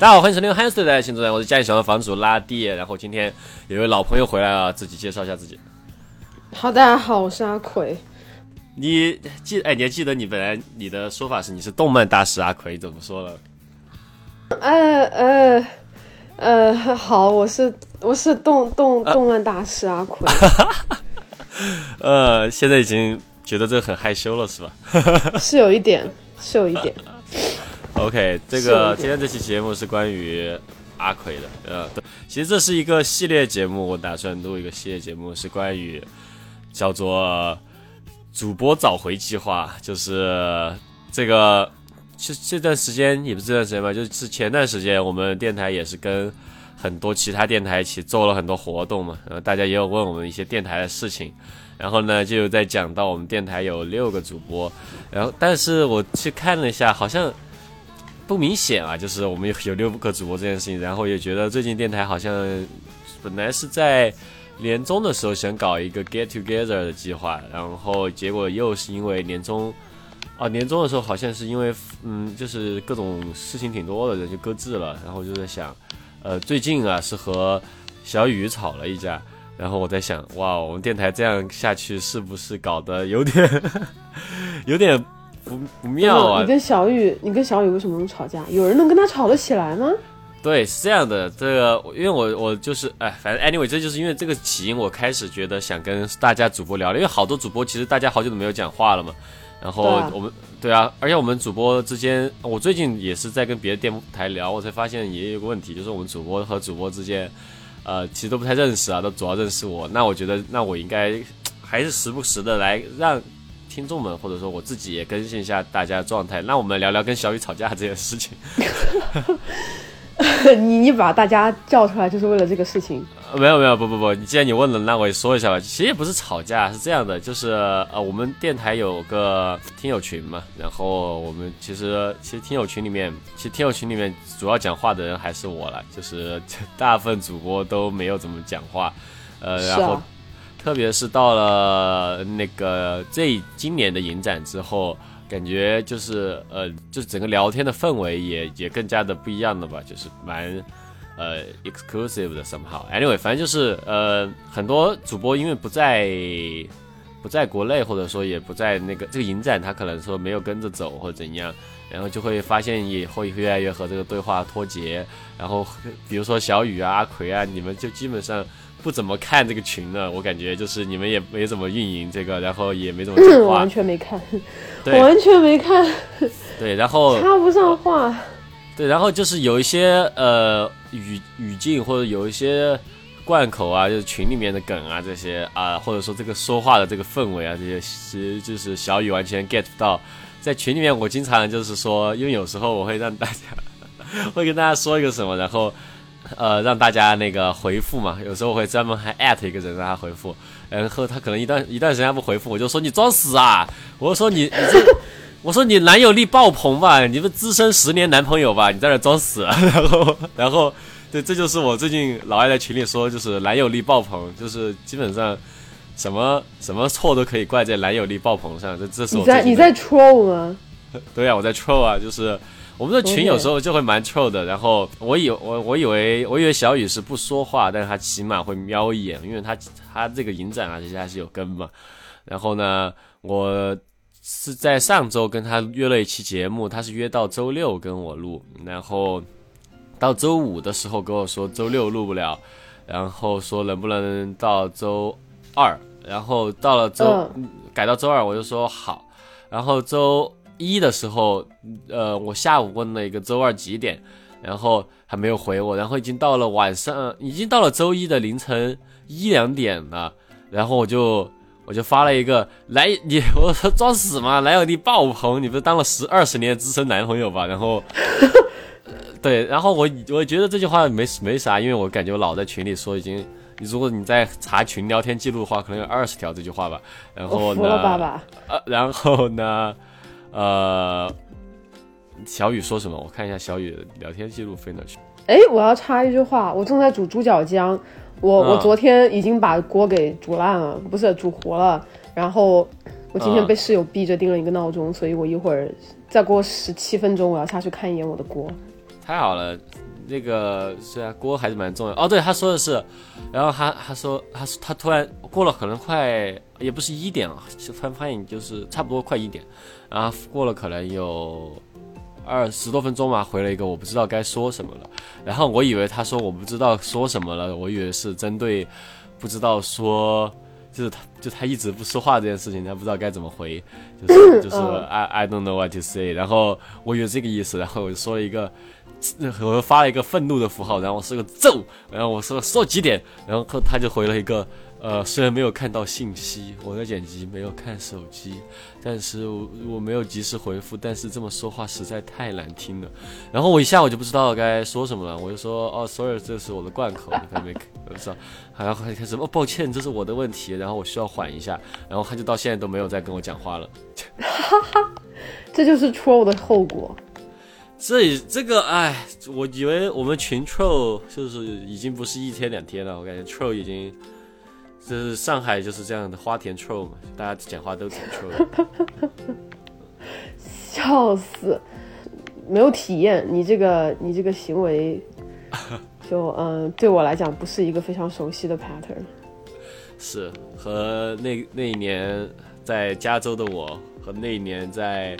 大家好，欢迎收听 Hans 的新主人，我是家里小的房主拉蒂。然后今天有一位老朋友回来了，自己介绍一下自己。好，大家好，我是阿奎。你记哎，你还记得你本来你的说法是你是动漫大师阿奎，怎么说了？呃呃呃，好，我是我是动动动漫大师阿奎。呃，现在已经觉得这个很害羞了，是吧？是有一点，是有一点。OK，这个今天这期节目是关于阿奎的，呃，对，其实这是一个系列节目，我打算录一个系列节目，是关于叫做主播找回计划，就是这个，这这段时间也不是这段时间吧，就是前段时间我们电台也是跟很多其他电台一起做了很多活动嘛，然后大家也有问我们一些电台的事情，然后呢就有在讲到我们电台有六个主播，然后但是我去看了一下，好像。不明显啊，就是我们有有六个主播这件事情，然后也觉得最近电台好像本来是在年终的时候想搞一个 get together 的计划，然后结果又是因为年终啊年终的时候好像是因为嗯就是各种事情挺多的，人就搁置了，然后就在想，呃最近啊是和小雨吵了一架，然后我在想哇我们电台这样下去是不是搞得有点 有点不不妙啊你？跟小雨，你跟小雨为什么能吵架？有人能跟他吵得起来吗？对，是这样的，这个因为我我就是哎，反正 anyway，这就是因为这个起因，我开始觉得想跟大家主播聊了，因为好多主播其实大家好久都没有讲话了嘛，然后我们对啊，而且我们主播之间，我最近也是在跟别的电台聊，我才发现也有个问题，就是我们主播和主播之间，呃，其实都不太认识啊，都主要认识我，那我觉得那我应该还是时不时的来让。听众们，或者说我自己也更新一下大家的状态。那我们聊聊跟小雨吵架这件事情。你你把大家叫出来就是为了这个事情？呃没有没有不不不，你既然你问了，那我也说一下吧。其实也不是吵架，是这样的，就是呃，我们电台有个听友群嘛，然后我们其实其实听友群里面，其实听友群里面主要讲话的人还是我了，就是大部分主播都没有怎么讲话，呃，然后啊，特别是到了那个这今年的影展之后，感觉就是呃，就整个聊天的氛围也也更加的不一样了吧，就是蛮呃 exclusive 的 somehow。Anyway，反正就是呃很多主播因为不在不在国内，或者说也不在那个这个影展，他可能说没有跟着走或者怎样。然后就会发现也会越来越和这个对话脱节，然后比如说小雨啊、阿奎啊，你们就基本上不怎么看这个群的，我感觉就是你们也没怎么运营这个，然后也没怎么讲话 完，全没看，对完全没看，对，然后插不上话。对，然后就是有一些呃语语境或者有一些贯口啊，就是群里面的梗啊这些啊，或者说这个说话的这个氛围啊这些，其实就是小雨完全 get 不到。在群里面，我经常就是说，因为有时候我会让大家 会跟大家说一个什么，然后呃让大家那个回复嘛，有时候我会专门还艾特一个人让他回复，然后他可能一段一段时间他不回复，我就说你装死啊！我就说你你这。我说你男友力爆棚吧，你不资深十年男朋友吧？你在那装死，然后然后对，这就是我最近老爱在群里说，就是男友力爆棚，就是基本上什么什么错都可以怪在男友力爆棚上。这这是你在你在 troll 吗？对啊，我在 troll 啊，就是我们的群有时候就会蛮 troll 的。然后我以我我以为我以为小雨是不说话，但是他起码会瞄一眼，因为他他这个影展啊这些还是有跟嘛。然后呢，我是在上周跟他约了一期节目，他是约到周六跟我录，然后到周五的时候跟我说周六录不了，然后说能不能到周二，然后到了周、改到周二，我就说好，然后周一的时候，呃，我下午问了一个周二几点，然后还没有回我，然后已经到了晚上，已经到了周一的凌晨一两点了，然后我就我就发了一个来你我说装死吗？来有你爆棚，你不是当了十二十年资深男朋友吧？然后。对，然后我我觉得这句话没没啥，因为我感觉我老在群里说已经，如果你在查群聊天记录的话，可能有二十条这句话吧。然后呢，爸爸。呃，然后呢，呃，小雨说什么？我看一下小雨的聊天记录飞哪去？哎，我要插一句话，我正在煮猪脚姜，我、我嗯昨天已经把锅给煮烂了，不是煮糊了，然后我今天嗯被室友逼着定了一个闹钟，所以我一会儿再过十七分钟我要下去看一眼我的锅。太好了，那个虽然锅还是蛮重要。哦，对，他说的是，然后他他说他说他突然过了可能快也不是一点了，就突然发现就是差不多快一点，然后过了可能有二十多分钟吧，回了一个我不知道该说什么了。然后我以为他说我不知道说什么了，我以为是针对不知道说。就是他，就他一直不说话这件事情，他不知道该怎么回，就是就是 I I don't know what to say。然后我以为这个意思，然后我就说了一个，我发了一个愤怒的符号，然后我说个揍，然后我说说几点，然后他就回了一个。呃，虽然没有看到信息，我在剪辑，没有看手机，但是我我没有及时回复，但是这么说话实在太难听了。然后我一下我就不知道该说什么了，我就说哦，sorry，这是我的惯口，你看没？我说，然后开始哦，抱歉，这是我的问题，然后我需要缓一下。然后他就到现在都没有再跟我讲话了。哈哈，这就是 troll 的后果。这这个哎，我以为我们群 troll 就是已经不是一天两天了，我感觉 troll 已经。就是上海就是这样的花田 troll 嘛，大家讲话都挺 troll。笑死，没有体验，你这个你这个行为，就嗯，对我来讲不是一个非常熟悉的 pattern。是和那那一年在加州的我，和那一年在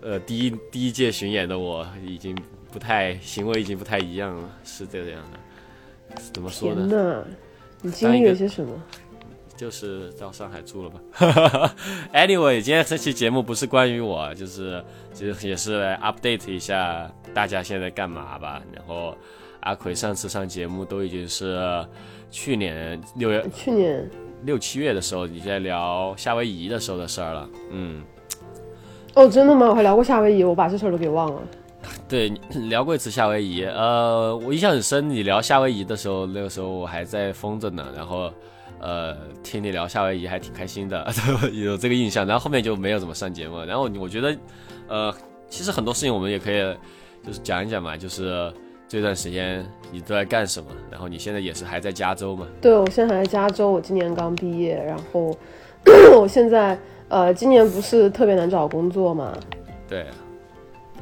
呃第一第一届巡演的我，已经不太行为已经不太一样了，是这样的。怎么说呢？你经历了些什么？就是到上海住了吧。Anyway，今天这期节目不是关于我，就是其实也是来 update 一下大家现在干嘛吧。然后阿奎上次上节目都已经是去年六月，去年六七月的时候，你在聊夏威夷的时候的事儿了。嗯。哦，真的吗？我还聊过夏威夷，我把这事儿都给忘了。对，聊过一次夏威夷，呃，我印象很深。你聊夏威夷的时候，那个时候我还在疯着呢，然后，呃，听你聊夏威夷还挺开心的，有这个印象。然后后面就没有怎么上节目。然后我觉得，呃，其实很多事情我们也可以就是讲一讲嘛，就是这段时间你都在干什么。然后你现在也是还在加州嘛？对，我现在还在加州，我今年刚毕业。然后 我现在，呃，今年不是特别难找工作嘛？对。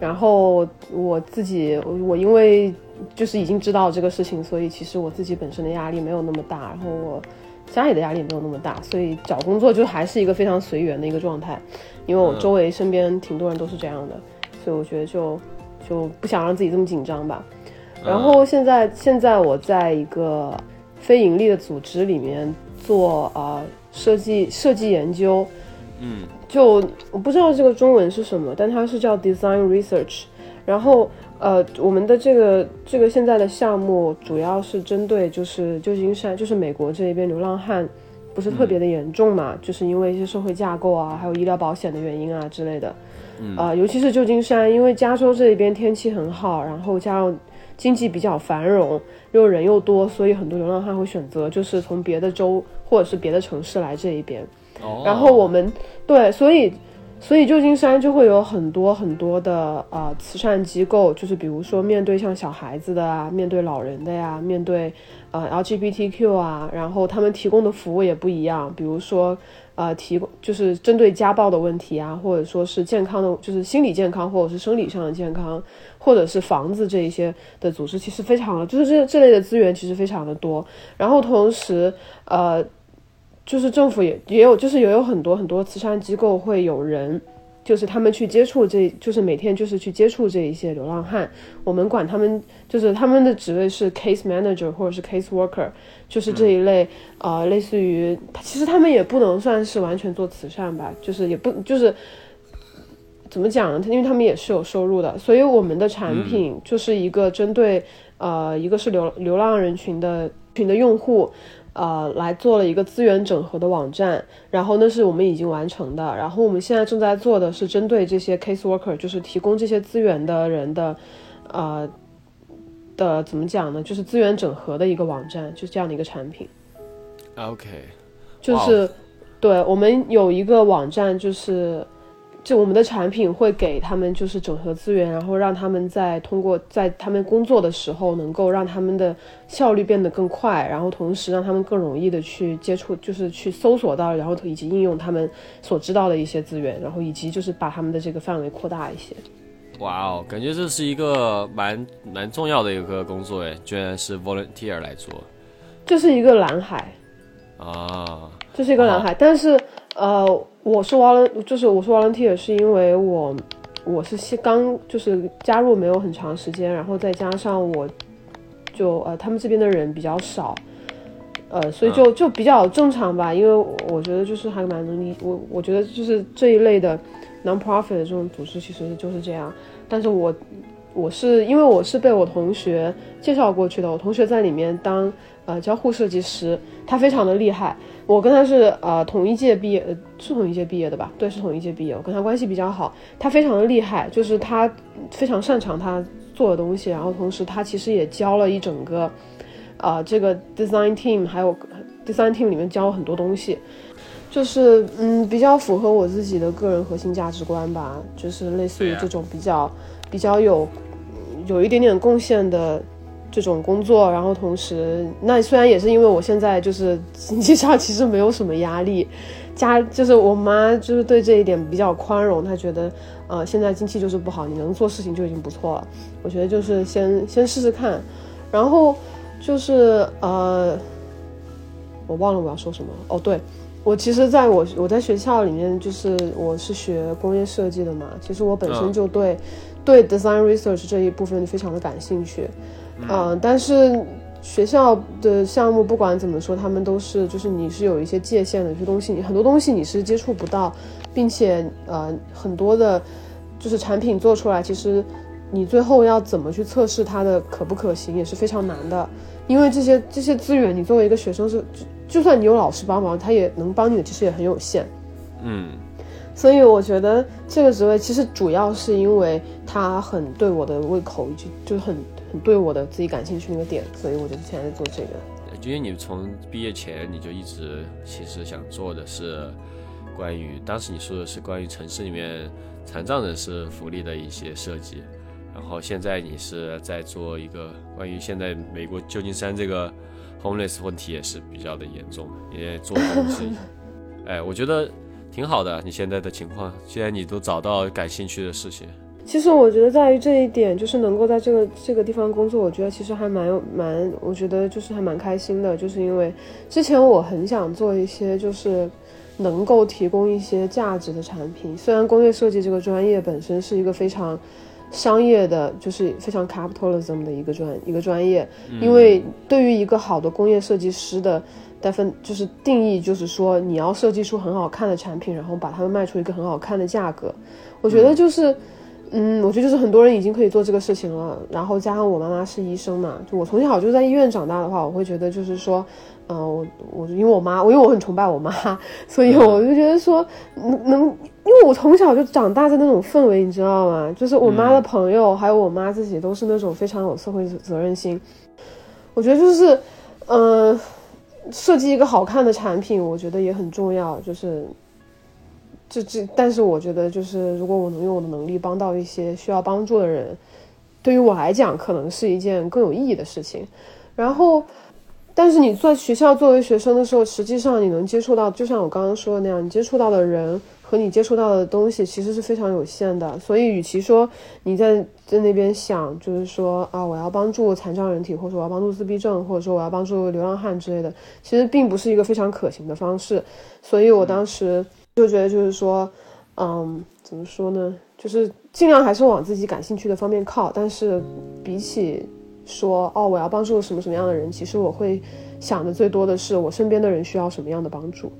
然后我自己，我因为就是已经知道这个事情，所以其实我自己本身的压力没有那么大，然后我家里的压力也没有那么大，所以找工作就还是一个非常随缘的一个状态。因为我周围身边挺多人都是这样的，所以我觉得就就不想让自己这么紧张吧。然后现在现在我在一个非盈利的组织里面做呃设计设计研究。嗯，就我不知道这个中文是什么，但它是叫 design research。然后，呃，我们的这个这个现在的项目主要是针对就是旧金山，就是美国这一边流浪汉不是特别的严重嘛，就是因为一些社会架构啊，还有医疗保险的原因啊之类的。呃，尤其是旧金山，因为加州这一边天气很好，然后加上经济比较繁荣，又人又多，所以很多流浪汉会选择就是从别的州或者是别的城市来这一边。然后我们对，所以所以旧金山就会有很多很多的呃慈善机构，就是比如说面对像小孩子的啊，面对老人的呀，面对呃 LGBTQ 啊，然后他们提供的服务也不一样，比如说呃提供就是针对家暴的问题啊，或者说是健康的，就是心理健康或者是生理上的健康，或者是房子这一些的组织，其实非常，就是这这类的资源其实非常的多。然后同时呃。就是政府也也有，就是也有很多很多慈善机构会有人，就是他们去接触这，就是每天就是去接触这一些流浪汉。我们管他们，就是他们的职位是 case manager 或者是 case worker，就是这一类，呃，类似于，其实他们也不能算是完全做慈善吧，就是也不就是怎么讲呢？因为他们也是有收入的，所以我们的产品就是一个针对，呃，一个是流流浪人群的群的用户。呃，来做了一个资源整合的网站，然后那是我们已经完成的。然后我们现在正在做的是针对这些 case worker，就是提供这些资源的人的，呃的怎么讲呢？就是资源整合的一个网站，就这样的一个产品。OK，就是对我们有一个网站，就是。就我们的产品会给他们就是整合资源，然后让他们在通过在他们工作的时候，能够让他们的效率变得更快，然后同时让他们更容易的去接触，就是去搜索到，然后以及应用他们所知道的一些资源，然后以及就是把他们的这个范围扩大一些。哇哦，感觉这是一个蛮蛮重要的一个工作哎，居然是 volunteer 来做，这是一个蓝海。啊，这是一个蓝海，但是呃，我是 volunteer，就是我是 volunteer，是因为我我是先刚就是加入没有很长时间，然后再加上我就呃他们这边的人比较少。呃，所以就就比较正常吧，因为我觉得就是还蛮能理我，我觉得就是这一类的 non-profit 的这种组织其实就是这样。但是我我是因为我是被我同学介绍过去的，我同学在里面当呃交互设计师，他非常的厉害。我跟他是呃同一届毕业，是同一届毕业的吧？对，是同一届毕业。我跟他关系比较好，他非常的厉害，就是他非常擅长他做的东西，然后同时他其实也教了一整个。啊，这个 design team 还有 design team 里面教很多东西，就是嗯，比较符合我自己的个人核心价值观吧，就是类似于这种比较比较有有一点点贡献的这种工作，然后同时，那虽然也是因为我现在就是经济上其实没有什么压力，家就是我妈就是对这一点比较宽容，她觉得呃现在经济就是不好，你能做事情就已经不错了，我觉得就是先先试试看，然后。就是呃，我忘了我要说什么哦。对，我其实在我我在学校里面，就是我是学工业设计的嘛。其实我本身就对对 design research 这一部分非常的感兴趣。嗯，但是学校的项目不管怎么说，他们都是就是你是有一些界限的，有些东西你很多东西你是接触不到，并且呃很多的，就是产品做出来其实。你最后要怎么去测试它的可不可行也是非常难的，因为这些这些资源，你作为一个学生是，就算你有老师帮忙，他也能帮你的其实也很有限。嗯，所以我觉得这个职位其实主要是因为他很对我的胃口，就就很很对我的自己感兴趣那个点，所以我就现在做这个。因为你从毕业前你就一直其实想做的是关于当时你说的是关于城市里面残障人士福利的一些设计。然后现在你是在做一个关于现在美国旧金山这个 homeless 问题也是比较的严重，也做东西。哎，我觉得挺好的。你现在的情况，既然你都找到感兴趣的事情，其实我觉得在于这一点，就是能够在这个这个地方工作，我觉得其实还蛮蛮，我觉得就是还蛮开心的。就是因为之前我很想做一些，就是能够提供一些价值的产品。虽然工业设计这个专业本身是一个非常。商业的，就是非常 capitalism 的一个专一个专业，因为对于一个好的工业设计师的 defin 就是定义，就是说你要设计出很好看的产品，然后把它们卖出一个很好看的价格。我觉得就是，嗯，我觉得就是很多人已经可以做这个事情了。然后加上我妈妈是医生嘛，就我从小就在医院长大的话，我会觉得就是说。嗯，我我因为我妈，我因为我很崇拜我妈，所以我就觉得说能能，因为我从小就长大在那种氛围，你知道吗？就是我妈的朋友，还有我妈自己都是那种非常有社会责任心。我觉得就是，嗯，设计一个好看的产品，我觉得也很重要。就是，这这，但是我觉得就是，如果我能用我的能力帮到一些需要帮助的人，对于我来讲，可能是一件更有意义的事情。然后。但是你在学校作为学生的时候，实际上你能接触到，就像我刚刚说的那样，你接触到的人和你接触到的东西其实是非常有限的。所以，与其说你在在那边想，就是说啊，我要帮助残障人体，或者说我要帮助自闭症，或者说我要帮助流浪汉之类的，其实并不是一个非常可行的方式。所以我当时就觉得，就是说，嗯，怎么说呢？就是尽量还是往自己感兴趣的方面靠。但是比起说哦，我要帮助什么什么样的人？其实我会想的最多的是我身边的人需要什么样的帮助，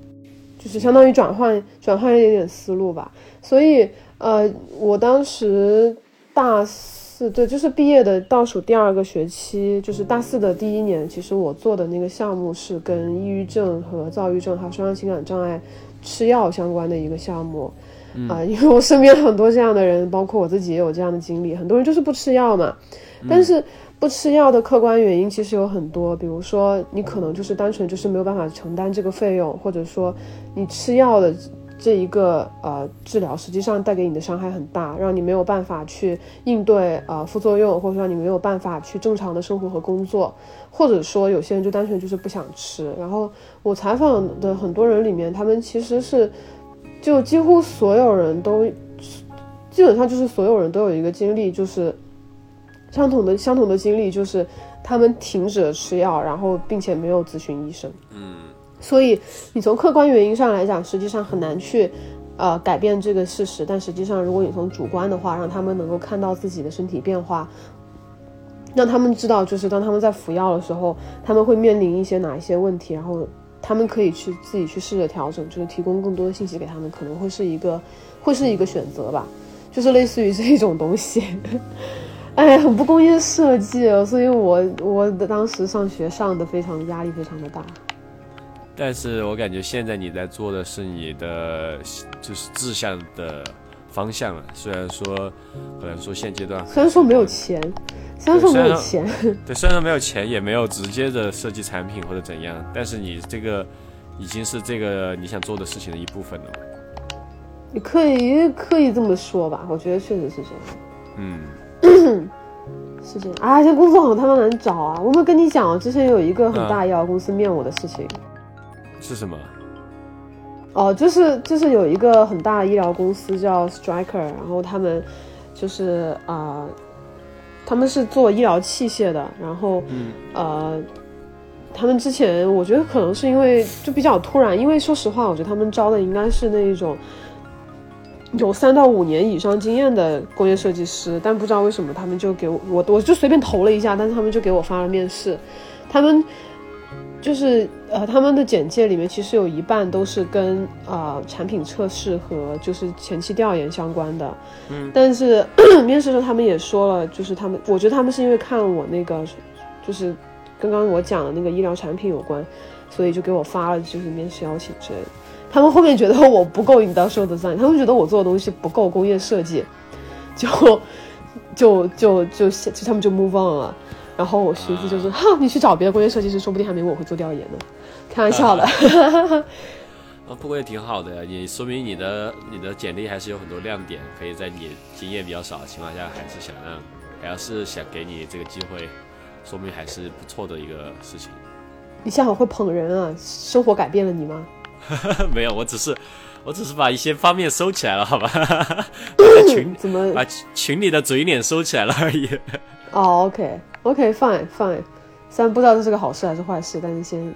就是相当于转换转换一点点思路吧。所以呃，我当时大四对，就是毕业的倒数第二个学期，就是大四的第一年，其实我做的那个项目是跟抑郁症和躁郁症还有双向情感障碍吃药相关的一个项目啊，因为我身边很多这样的人，包括我自己也有这样的经历，很多人就是不吃药嘛，但是。不吃药的客观原因其实有很多，比如说你可能就是单纯就是没有办法承担这个费用，或者说你吃药的这一个呃治疗实际上带给你的伤害很大，让你没有办法去应对呃副作用，或者说你没有办法去正常的生活和工作，或者说有些人就单纯就是不想吃。然后我采访的很多人里面，他们其实是就几乎所有人都。基本上就是所有人都有一个经历，就是相同的相同的经历，就是他们停止了吃药，然后并且没有咨询医生。嗯，所以你从客观原因上来讲，实际上很难去呃改变这个事实。但实际上，如果你从主观的话，让他们能够看到自己的身体变化，让他们知道，就是当他们在服药的时候，他们会面临一些哪一些问题，然后他们可以去自己去试着调整，就是提供更多的信息给他们，可能会是一个会是一个选择吧，就是类似于这种东西。哎，很不工业设计，所以我我当时上学上的非常压力非常的大。但是我感觉现在你在做的是你的就是志向的方向了，虽然说可能说现阶段虽然说没有钱，虽然说没有钱，对，虽然说没有钱，也没有直接的设计产品或者怎样，但是你这个已经是这个你想做的事情的一部分了。你可以可以这么说吧，我觉得确实是这样。嗯。是这样啊，这工作好他妈难找啊！我没有跟你讲，之前有一个很大医药公司面我的事情。是什么？哦，就是就是有一个很大的医疗公司叫 Striker，然后他们就是啊，他们是做医疗器械的，然后呃，他们之前我觉得可能是因为就比较突然，因为说实话，我觉得他们招的应该是那一种。有三到五年以上经验的工业设计师，但不知道为什么他们就给我我我就随便投了一下，但是他们就给我发了面试。他们就是呃，他们的简介里面其实有一半都是跟啊产品测试和就是前期调研相关的。嗯，但是面试的时候他们也说了，就是他们我觉得他们是因为看我那个就是刚刚我讲的那个医疗产品有关，所以就给我发了就是面试邀请之类的。他们后面觉得我不够 industrial design，他们觉得我做的东西不够工业设计，就就就就就他们就 move on 了。然后我寻思就是，哈，你去找别的工业设计师，说不定还没我会做调研呢。开玩笑的。啊，不过也挺好的呀，你说明你的你的简历还是有很多亮点，可以在你经验比较少的情况下，还是想让，还要是想给你这个机会，说明还是不错的一个事情。你幸好会捧人啊，生活改变了你吗？没有，我只是，我只是把一些方面收起来了，好吧？把群怎么把群里的嘴脸收起来了而已。哦，OK，OK，Fine，Fine。虽然不知道这是个好事还是坏事，但是先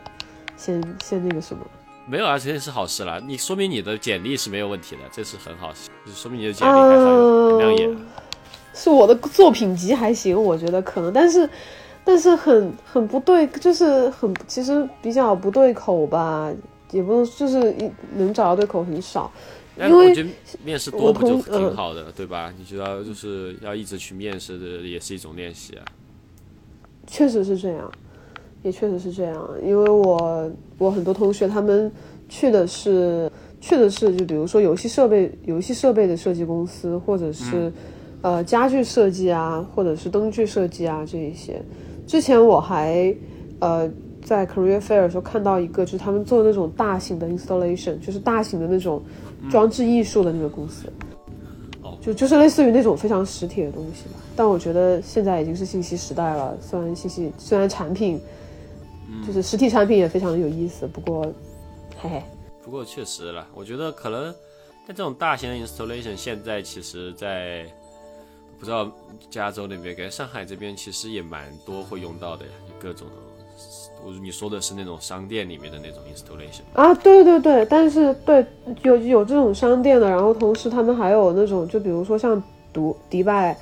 先先那个什么。没有啊，肯定是好事啦。你说明你的简历是没有问题的，这是很好，说明你的简历还很亮眼。是我的作品集还行，我觉得可能，但是但是很很不对，就是很其实比较不对口吧。也不能就是一能找到对口很少，因为面试多不就挺好的，对吧？你知道，就是要一直去面试的，也是一种练习啊。确实是这样，也确实是这样。因为我我很多同学他们去的是去的是，就比如说游戏设备、游戏设备的设计公司，或者是呃家具设计啊，或者是灯具设计啊这一些。之前我还呃。在 Career Fair 的时候看到一个，就是他们做那种大型的 installation，就是大型的那种装置艺术的那个公司，哦，就就是类似于那种非常实体的东西吧。但我觉得现在已经是信息时代了，虽然信息虽然产品，就是实体产品也非常有意思，不过，嘿嘿。不过确实了，我觉得可能在这种大型的 installation，现在其实，在不知道加州那边，跟上海这边其实也蛮多会用到的呀，各种。我你说的是那种商店里面的那种 installation 啊，对对对，但是对有有这种商店的，然后同时他们还有那种，就比如说像迪迪拜，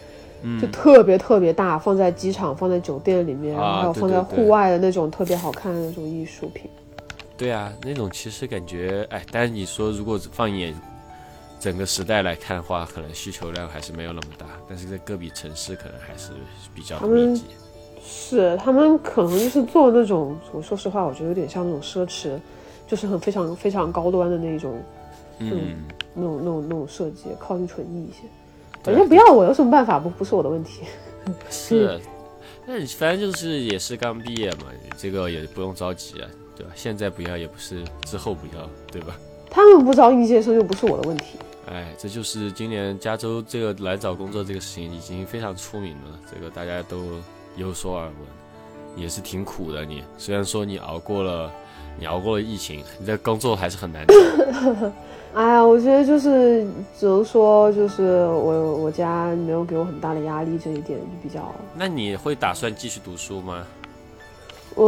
就特别特别大，放在机场、放在酒店里面，然后还有放在户外的那种特别好看的那种艺术品。对啊，那种其实感觉，哎，但是你说如果放眼整个时代来看的话，可能需求量还是没有那么大，但是在个别城市可能还是比较密集。是他们可能就是做那种，我说实话，我觉得有点像那种奢侈，就是很非常非常高端的那种，嗯，那种那种那种设计，靠近纯艺一些。反正不要我有什么办法？不不是我的问题。是，那你反正就是也是刚毕业嘛，这个也不用着急啊，对吧？现在不要也不是之后不要，对吧？他们不招应届生又不是我的问题。哎，这就是今年加州这个来找工作这个事情已经非常出名了，这个大家都。有所耳闻，也是挺苦的。你虽然说你熬过了，你熬过了疫情，你的工作还是很难。哎呀，我觉得就是只能说，就是我我家没有给我很大的压力，这一点就比较。那你会打算继续读书吗？嗯，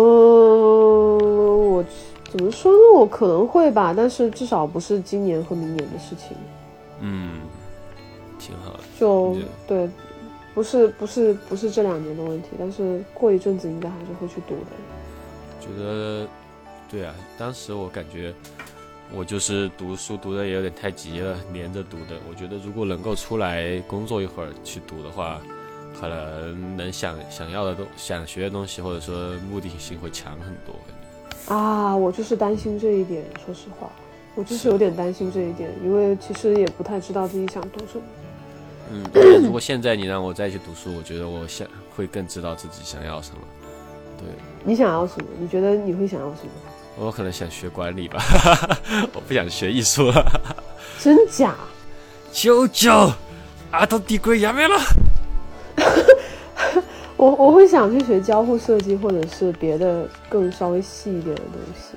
我怎么说呢？我可能会吧，但是至少不是今年和明年的事情。嗯，挺好的。就对，不是不是不是这两年的问题，但是过一阵子应该还是会去读的。觉得，对啊，当时我感觉。我就是读书读的也有点太急了，连着读的。我觉得如果能够出来工作一会儿去读的话，可能能想想要的东想学的东西，或者说目的性会强很多。感觉啊，我就是担心这一点。说实话，我就是有点担心这一点，因为其实也不太知道自己想读什么。嗯，如果现在你让我再去读书，我觉得我想会更知道自己想要什么。对，你想要什么？你觉得你会想要什么？我可能想学管理吧，我不想学艺术了。真假？舅舅，阿斗地鬼压没了。我我会想去学交互设计，或者是别的更稍微细一点的东西。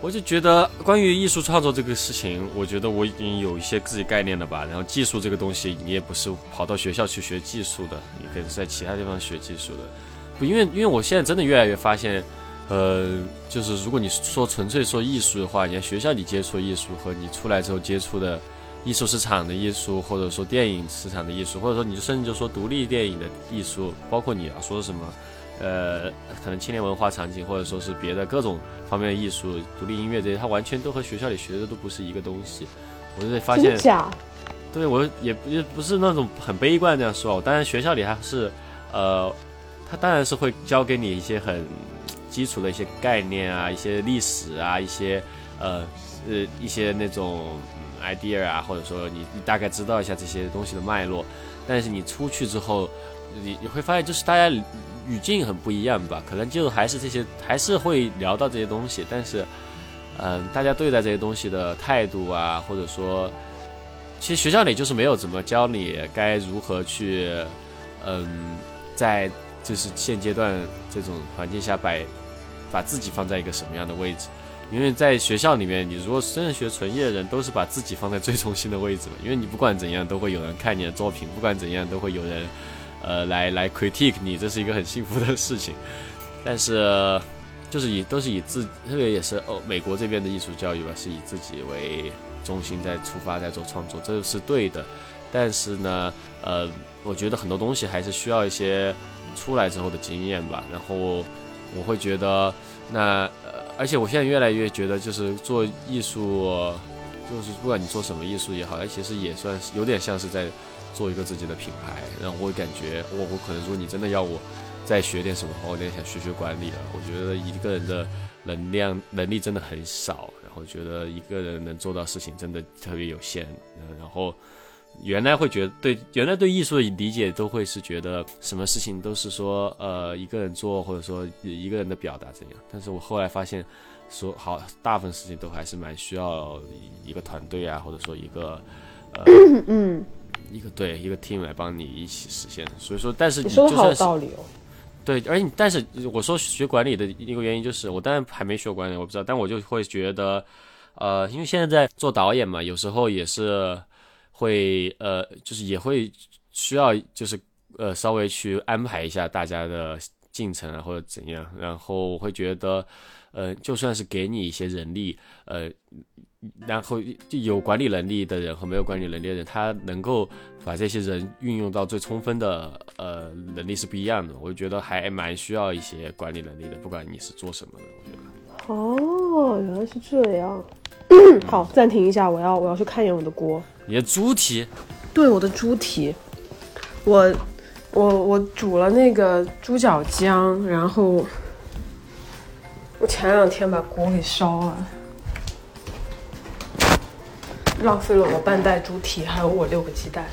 我就觉得关于艺术创作这个事情，我觉得我已经有一些自己概念了吧。然后技术这个东西，你也不是跑到学校去学技术的，你可以在其他地方学技术的。不，因为因为我现在真的越来越发现。呃，就是如果你说纯粹说艺术的话，你在学校里接触艺术和你出来之后接触的艺术市场的艺术，或者说电影市场的艺术，或者说你甚至就说独立电影的艺术，包括你要说什么，呃，可能青年文化场景，或者说是别的各种方面的艺术、独立音乐这些，它完全都和学校里学的都不是一个东西。我就发现，对我也也不是那种很悲观这样说，当然学校里还是，呃，他当然是会教给你一些很。基础的一些概念啊，一些历史啊，一些呃呃一些那种 idea 啊，或者说你你大概知道一下这些东西的脉络，但是你出去之后，你你会发现就是大家语境很不一样吧？可能就还是这些，还是会聊到这些东西，但是嗯，大家对待这些东西的态度啊，或者说，其实学校里就是没有怎么教你该如何去嗯，在就是现阶段这种环境下摆。把自己放在一个什么样的位置？因为在学校里面，你如果真的学纯艺的人，都是把自己放在最中心的位置嘛。因为你不管怎样，都会有人看你的作品；不管怎样，都会有人，呃，来来 critique 你，这是一个很幸福的事情。但是，就是以都是以自，特别也是哦，美国这边的艺术教育吧，是以自己为中心在出发，在做创作，这是对的。但是呢，呃，我觉得很多东西还是需要一些出来之后的经验吧。然后。我会觉得，那呃，而且我现在越来越觉得，就是做艺术，就是不管你做什么艺术也好，它其实也算是有点像是在做一个自己的品牌。然后我感觉，我我可能说你真的要我再学点什么的，话，我有点想学学管理了。我觉得一个人的能量能力真的很少，然后觉得一个人能做到事情真的特别有限，然后。原来会觉得对，原来对艺术的理解都会是觉得什么事情都是说呃一个人做或者说一个人的表达怎样，但是我后来发现，说好大部分事情都还是蛮需要一个团队啊，或者说一个 呃嗯一个对一个 team 来帮你一起实现。所以说，但是你说的好有道理哦。对，而且但是我说学管理的一个原因就是，我当然还没学管理，我不知道，但我就会觉得，呃，因为现在在做导演嘛，有时候也是。会呃，就是也会需要，就是呃，稍微去安排一下大家的进程啊，或者怎样。然后我会觉得，呃，就算是给你一些人力，呃，然后有管理能力的人和没有管理能力的人，他能够把这些人运用到最充分的呃能力是不一样的。我觉得还蛮需要一些管理能力的，不管你是做什么的。我觉得哦，原来是这样。好，暂停一下，我要我要去看一眼我的锅。你的猪蹄？对，我的猪蹄。我我我煮了那个猪脚姜，然后我前两天把锅给烧了，浪费了我半袋猪蹄，还有我六个鸡蛋，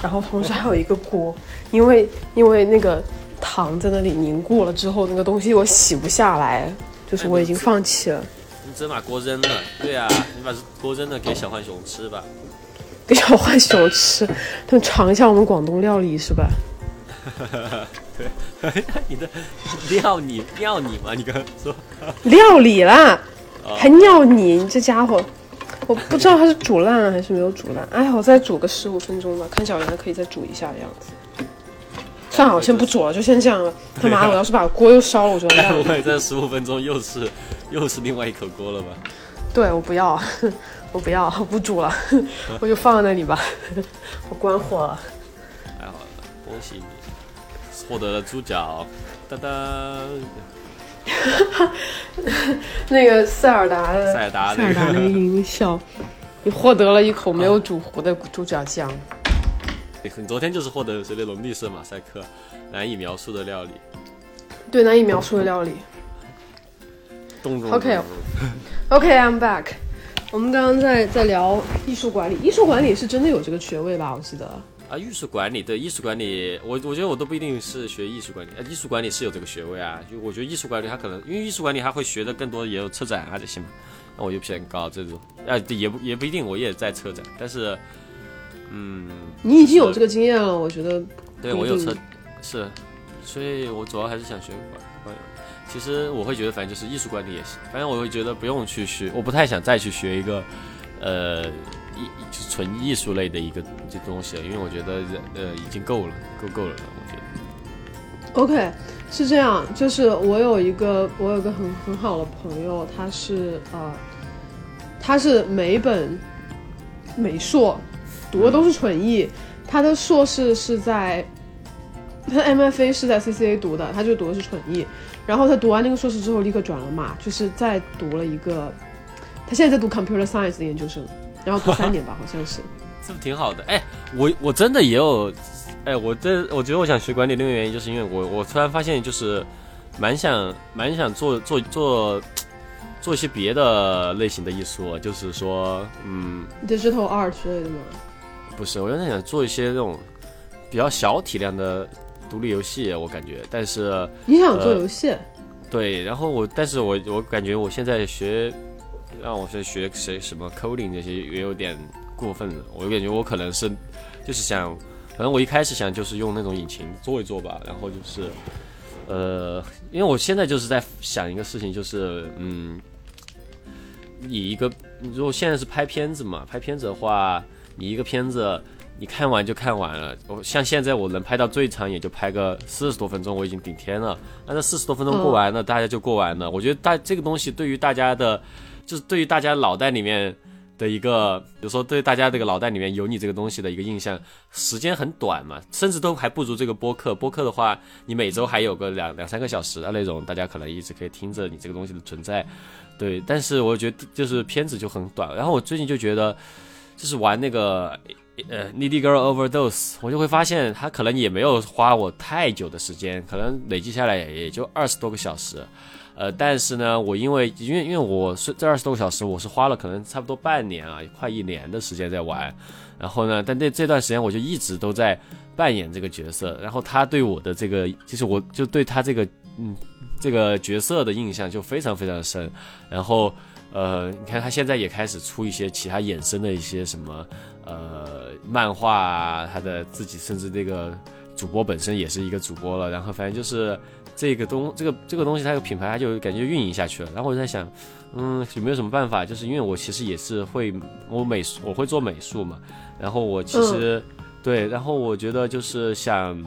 然后同时还有一个锅，因为因为那个糖在那里凝固了之后，那个东西我洗不下来，就是我已经放弃了。你真把锅扔了？对呀，你把锅扔了给小浣熊吃吧。给小浣熊吃，他们尝一下我们广东料理是吧？对，你的料理料理嘛，你刚刚说料理啦，还尿你，你这家伙，我不知道它是煮烂了还是没有煮烂。哎呀，我再煮个十五分钟吧，看小圆可以再煮一下的样子。算了，我先不煮了，就先这样了。他妈，我要是把锅又烧了，我就会这 十五分钟又是又是另外一口锅了吧？对我不要，我不要，我 不煮了，我就放在那里吧。我关火了。太好了，恭喜你获得了猪脚，当当。那个塞尔达的塞尔达塞尔达那个音效，你获得了一口没有煮糊的猪脚酱。你昨天就是获得的是那种绿色马赛克难以描述的料理，对，难以描述的料理。动中 OK OK，I'm back。我们刚刚在在聊艺术管理，艺术管理是真的有这个学位吧？我记得。啊，艺术管理对艺术管理，我我觉得我都不一定是学艺术管理，呃，艺术管理是有这个学位啊。就我觉得艺术管理它可能因为艺术管理它会学的更多，也有策展啊这些嘛，那我就偏高这种，啊，也不也不一定，我也在策展，但是，嗯，你已经有这个经验了，我觉得对我有策是，所以我主要还是想学管管。其实我会觉得，反正就是艺术管理也行，反正我会觉得不用去学，我不太想再去学一个，呃，艺就是纯艺术类的一个这东西了，因为我觉得呃已经够了，够够了，我觉得。OK，是这样，就是我有一个我有个很很好的朋友，他是呃，他是美本美硕，读的都是纯艺，他的硕士是在他 MFA 是在 CCA 读的，他就读的是纯艺，然后他读完那个硕士之后立刻转了嘛，就是再读了一个，他现在在读 Computer Science 的研究生，然后读三年吧，好像是。这不挺好的？哎，我我真的也有，哎，我这我觉得我想学管理另一个原因，就是因为我我突然发现，就是蛮想蛮想做做做做一些别的类型的艺术，就是说，嗯，Digital Art 之类的吗？不是，我有点想做一些那种比较小体量的独立游戏，我感觉，但是你想做呃游戏？对，然后我，但是我我感觉我现在学，让我去学谁什么 coding 这些也有点过分了。我感觉我可能是就是想，反正我一开始想就是用那种引擎做一做吧，然后就是，呃，因为我现在就是在想一个事情，就是嗯，以一个如果现在是拍片子嘛，拍片子的话，你一个片子。你看完就看完了，我像现在我能拍到最长也就拍个四十多分钟，我已经顶天了。那这四十多分钟过完了，大家就过完了。我觉得大这个东西对于大家的，就是对于大家脑袋里面的一个，比如说对大家这个脑袋里面有你这个东西的一个印象，时间很短嘛，甚至都还不如这个播客。播客的话，你每周还有个两两三个小时的那种，大家可能一直可以听着你这个东西的存在。对，但是我觉得就是片子就很短。然后我最近就觉得，就是玩那个。呃，Needy Girl Overdose，我就会发现他可能也没有花我太久的时间，可能累计下来也就二十多个小时。呃，但是呢，我因为因为因为我是这二十多个小时，我是花了可能差不多半年啊，快一年的时间在玩。然后呢，但这这段时间我就一直都在扮演这个角色。然后他对我的这个，就是我就对他这个嗯这个角色的印象就非常非常深。然后呃，你看他现在也开始出一些其他衍生的一些什么。呃，漫画啊，他的自己甚至这个主播本身也是一个主播了，然后反正就是这个东这个这个东西，它有品牌，它就感觉运营下去了。然后我就在想，嗯，有没有什么办法？就是因为我其实也是会，我美术我会做美术嘛，然后我其实、对，然后我觉得就是想，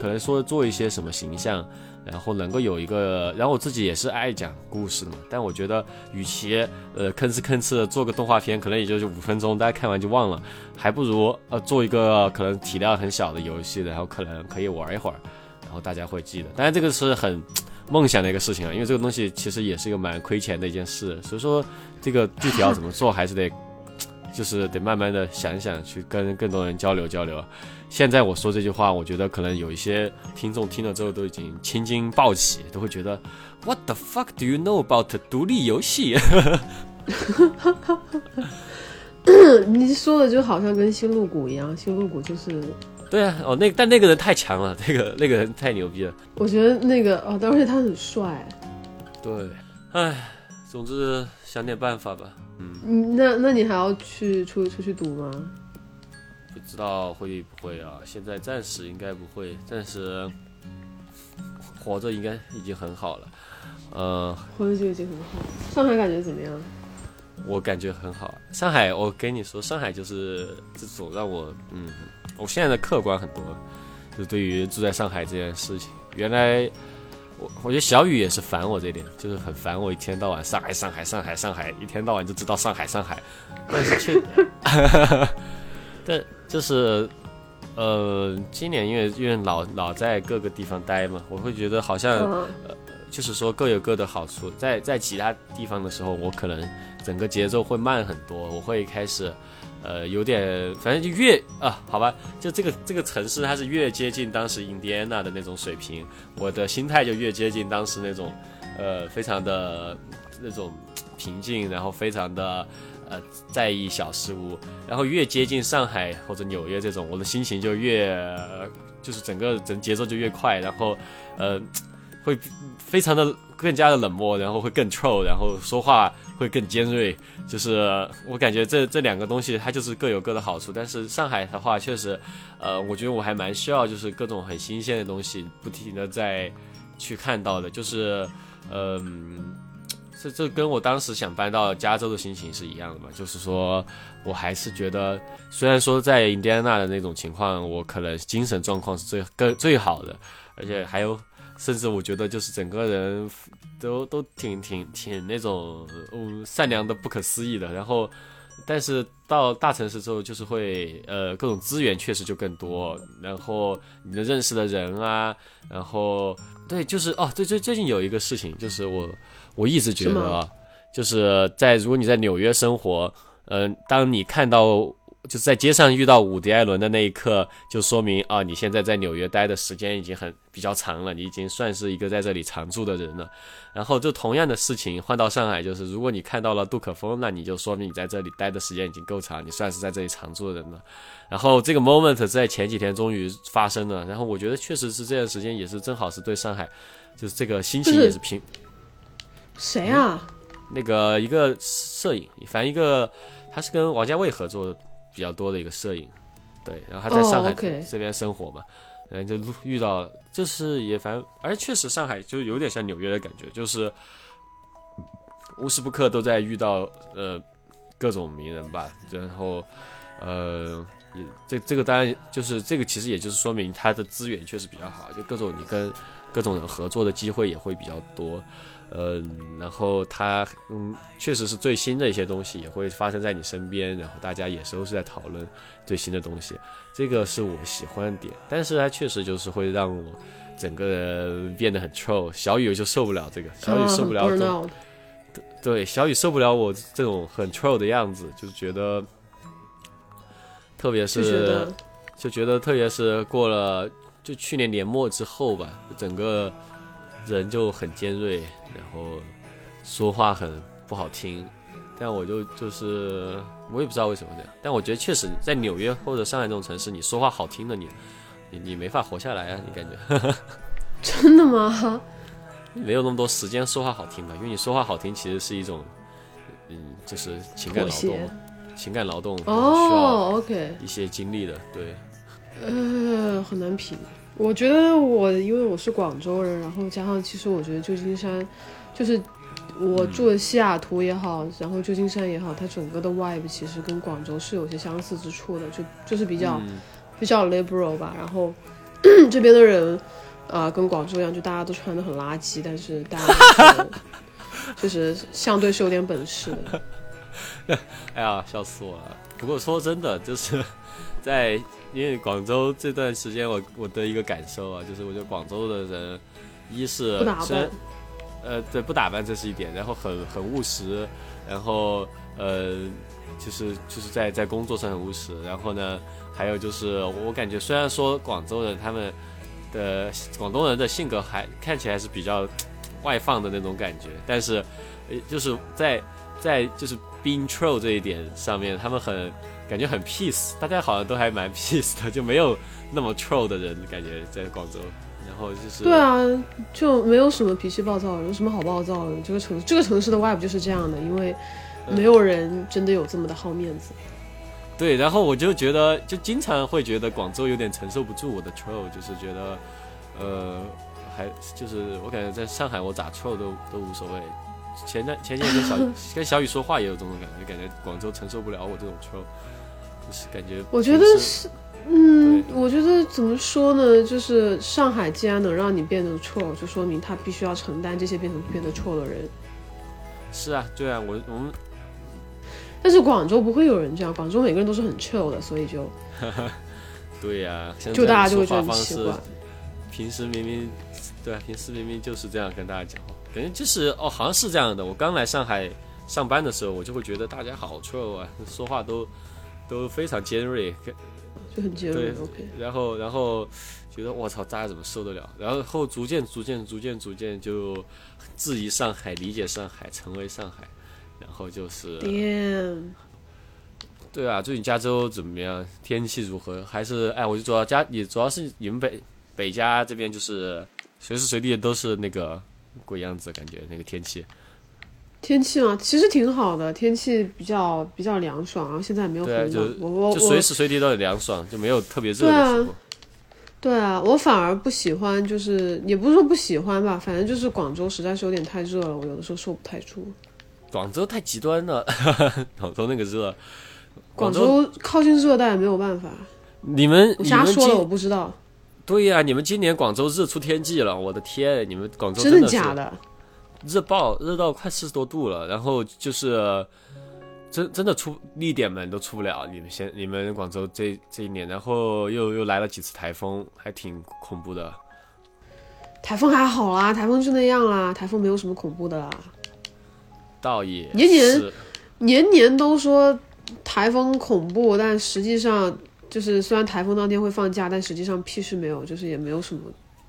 可能说做一些什么形象。然后能够有一个，然后我自己也是爱讲故事的嘛，但我觉得与其呃吭哧吭哧做个动画片，可能也就是五分钟，大家看完就忘了，还不如呃做一个可能体量很小的游戏，然后可能可以玩一会儿，然后大家会记得。当然这个是很梦想的一个事情啊，因为这个东西其实也是一个蛮亏钱的一件事，所以说这个具体要怎么做，还是得 就是得慢慢的想一想，去跟更多人交流交流。现在我说这句话，我觉得可能有一些听众听了之后都已经青筋暴起，都会觉得 What the fuck do you know about 独立游戏？你说的就好像跟星露谷一样，星露谷就是，对啊，哦，那但那个人太强了，那个那个人太牛逼了。我觉得那个哦，而且他很帅。对，唉，总之想点办法吧。嗯，嗯，那那你还要去出出去赌吗？不知道会不会啊？现在暂时应该不会，暂时活着应该已经很好了。呃，活着就已经很好。上海感觉怎么样？我感觉很好。上海，我跟你说，上海就是这种让我，嗯，我现在的客观很多，就对于住在上海这件事情。原来我我觉得小雨也是烦我这点，就是很烦我一天到晚上海上海上海上海，一天到晚就知道上海上海，但是却，但就是呃，今年因为因为老老在各个地方待嘛，我会觉得好像呃，就是说各有各的好处，在在其他地方的时候，我可能整个节奏会慢很多，我会开始。呃，有点，反正就越啊，好吧，就这个这个城市，它是越接近当时印第安纳的那种水平，我的心态就越接近当时那种，呃，非常的那种平静，然后非常的呃在意小事物，然后越接近上海或者纽约这种，我的心情就越就是整个整节奏就越快，然后呃会非常的更加的冷漠，然后会更臭，然后说话。会更尖锐，就是我感觉这这两个东西它就是各有各的好处。但是上海的话，确实，呃，我觉得我还蛮需要就是各种很新鲜的东西，不停的在去看到的。就是，嗯，这这跟我当时想搬到加州的心情是一样的嘛。就是说我还是觉得，虽然说在印第安纳的那种情况，我可能精神状况是最更最好的，而且还有。甚至我觉得就是整个人都都挺挺挺那种嗯善良的不可思议的，然后但是到大城市之后就是会呃各种资源确实就更多，然后你的认识的人啊，然后对就是哦最最最近有一个事情就是我我一直觉得啊就是在如果你在纽约生活，嗯当你看到。就是在街上遇到伍迪·艾伦的那一刻，就说明啊，你现在在纽约待的时间已经很比较长了，你已经算是一个在这里常住的人了。然后，就同样的事情换到上海，就是如果你看到了杜可风，那你就说明你在这里待的时间已经够长，你算是在这里常住的人了。然后，这个 moment 在前几天终于发生了。然后，我觉得确实是这段时间也是正好是对上海，就是这个心情也是平。谁啊？那个一个摄影，反正一个他是跟王家卫合作。比较多的一个摄影，对，然后他在上海这边生活嘛，然后就遇到，就是也反正，而确实上海就有点像纽约的感觉，就是无时不刻都在遇到呃各种名人吧，然后呃也这这个当然就是这个其实也就是说明他的资源确实比较好，就各种你跟各种人合作的机会也会比较多。嗯，然后他嗯，确实是最新的一些东西也会发生在你身边，然后大家也是都是在讨论最新的东西，这个是我喜欢的点。但是它确实就是会让我整个人变得很臭，小雨就受不了这个，小雨受不了，对对，小雨受不了我这种很臭的样子，就是觉得，特别是就觉得特别是过了就去年年末之后吧，整个人就很尖锐。然后说话很不好听，但我就就是我也不知道为什么这样，但我觉得确实在纽约或者上海这种城市，你说话好听的你，你你没法活下来啊！你感觉 真的吗？没有那么多时间说话好听吧？因为你说话好听其实是一种，嗯，就是情感劳动，情感劳动哦，OK，一些经历的，对，呃，很难评。我觉得我因为我是广州人，然后加上其实我觉得旧金山，就是我住的西雅图也好，然后旧金山也好，它整个的 vibe 其实跟广州是有些相似之处的，就就是比较比较 liberal 吧。然后 这边的人啊，跟广州一样，就大家都穿的很垃圾，但是大家 就是相对是有点本事的。哎呀，笑死我了！不过说真的，就是在。因为广州这段时间，我我的一个感受啊，就是我觉得广州的人，一是不打扮，呃，对，不打扮这是一点，然后很很务实，然后呃，就是就是在在工作上很务实，然后呢，还有就是我感觉虽然说广州人他们的广东人的性格还看起来是比较外放的那种感觉，但是就是在在就是 being true 这一点上面，他们很。感觉很 peace，大家好像都还蛮 peace 的，就没有那么 troll 的人，感觉在广州。然后就是对啊，就没有什么脾气暴躁，有什么好暴躁的？这个城这个城市的 vibe 就是这样的，因为没有人真的有这么的好面子。对，然后我就觉得，就经常会觉得广州有点承受不住我的 troll，就是觉得，呃，还就是我感觉在上海我咋 troll 都都无所谓。前段前几天跟小 跟小雨说话也有这种感觉，感觉广州承受不了我这种 troll，就是感觉我觉得是，嗯，我觉得怎么说呢？就是上海既然能让你变得 troll，就说明他必须要承担这些变成变得 troll 的人。是啊，对啊，我我们。但是广州不会有人这样，广州每个人都是很 chill 的，所以就，对呀，就大家就会觉得很奇怪。平时明明，对啊，平时明明就是这样跟大家讲话，感觉就是哦，好像是这样的。我刚来上海上班的时候，我就会觉得大家好 chill 啊，说话都都非常尖锐，就很尖锐。OK。然后然后觉得我操，大家怎么受得了？然后后逐渐逐渐逐渐逐渐就质疑上海，理解上海，成为上海。然后就是，对啊，最近加州怎么样？天气如何？还是哎，我就主要加你，主要是你们北北加这边就是随时随地都是那个鬼样子，感觉那个天气。天气嘛，其实挺好的，天气比较比较凉爽，然后现在没有很冷，我我就随时随地都很凉爽，就没有特别热的时候。对啊，我反而不喜欢，就是也不是说不喜欢吧，反正就是广州实在是有点太热了，我有的时候受不太住。广州太极端了，广州那个热，广州靠近热带没有办法。你们瞎说了，我不知道。对呀，你们今年广州热出天际了，我的天！你们广州真的假的？热爆，热到快四十多度了，然后就是真真的出一点门都出不了。你们先，你们广州这这一年，然后又又来了几次台风，还挺恐怖的。台风还好啦，台风就那样啦，台风没有什么恐怖的啦。倒也年年年年都说台风恐怖，但实际上就是虽然台风当天会放假，但实际上屁事没有，就是也没有什么。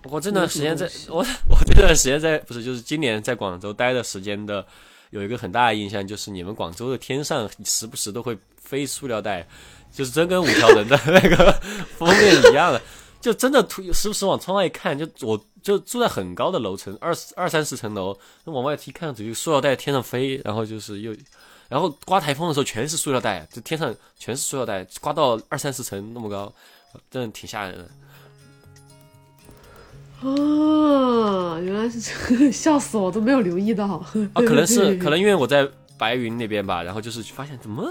我这段 时间在我我这段时间在不是就是今年在广州待的时间的有一个很大的印象，就是你们广州的天上时不时都会飞塑料袋，就是真跟五条人的那个封面一样的，就真的突时不时往窗外一看，就我。就住在很高的楼层，二二三十层楼，那往外一看，只有塑料袋天上飞，然后就是又，然后刮台风的时候全是塑料袋，就天上全是塑料袋，刮到二三十层那么高，真的挺吓人的。哦，原来是这个，笑死我都没有留意到。啊，可能是可能因为我在白云那边吧，然后就是发现怎么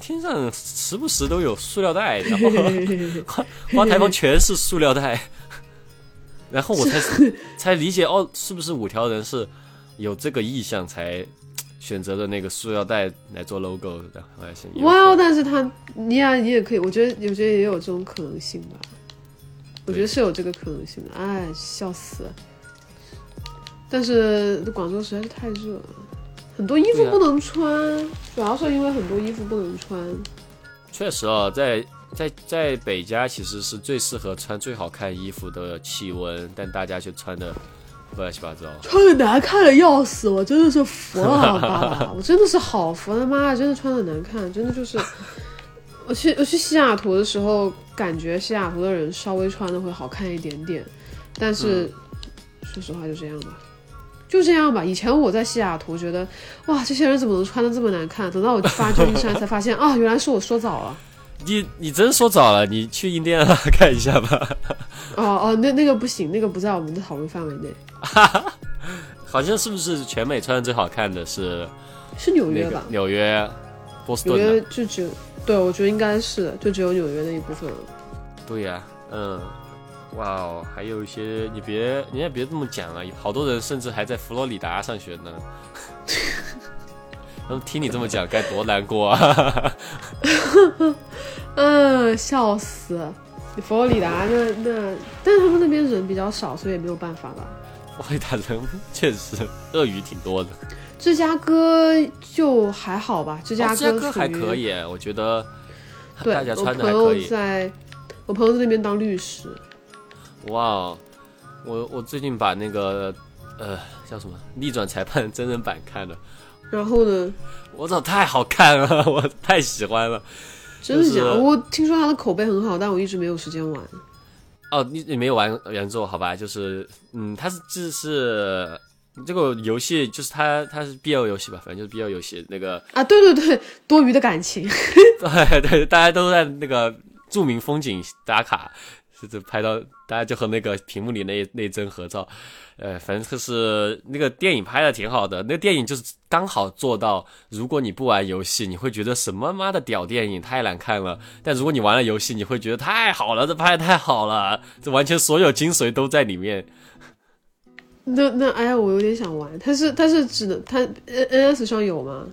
天上时不时都有塑料袋，然后 花花台风全是塑料袋。然后我才才理解哦，是不是五条人是有这个意向才选择的那个塑料袋来做 logo 的？哇哦！但是他你呀，你也可以，我觉得我觉得也有这种可能性吧。我觉得是有这个可能性的。哎，笑死！但是广州实在是太热了，很多衣服不能穿，主要是因为很多衣服不能穿。确实哦，在。在在北加其实是最适合穿最好看衣服的气温，但大家却穿的乱七八糟，穿的难看的要死，我真的是服了，好吧，我真的是好服，他妈真的穿的难看，真的就是，我去我去西雅图的时候，感觉西雅图的人稍微穿的会好看一点点，但是说实话就这样吧，就这样吧。以前我在西雅图觉得，哇，这些人怎么能穿的这么难看？等到我发旧金山才发现，啊，原来是我说早了。你你真说早了，你去印第安纳看一下吧。哦哦，那那个不行，那个不在我们的讨论范围内。好像是不是全美穿的最好看的是是纽约吧？纽约、波士顿。纽约就只有对，我觉得应该是就只有纽约那一部分了。对呀，嗯，哇哦，还有一些你别你也别这么讲啊，好多人甚至还在佛罗里达上学呢。听你这么讲，该多难过啊！嗯，笑死！佛罗里达那那，但是他们那边人比较少，所以也没有办法吧。佛罗里达人确实鳄鱼挺多的。芝加哥就还好吧，芝加哥还可以，我觉得。对，大家穿的还可以。在我朋友在那边当律师。哇，我我最近把那个呃叫什么逆转裁判真人版看了。然后呢？我操，太好看了，我太喜欢了。真的假？的？我听说他的口碑很好，但我一直没有时间玩。哦，你你没有玩原作好吧？就是，嗯，他是就是这个游戏就是它，它是 BL 游戏吧，反正就是 BL 游戏那个啊，对对对，多余的感情，对 对，大家都在那个著名风景打卡，就是拍到大家就和那个屏幕里那那帧合照，呃，反正就是那个电影拍的挺好的，那个电影就是刚好做到，如果你不玩游戏，你会觉得什么妈的屌电影太难看了，但如果你玩了游戏，你会觉得太好了，这拍的太好了，这完全所有精髓都在里面。那那哎呀，我有点想玩。它是它是只能它 N N S 上有吗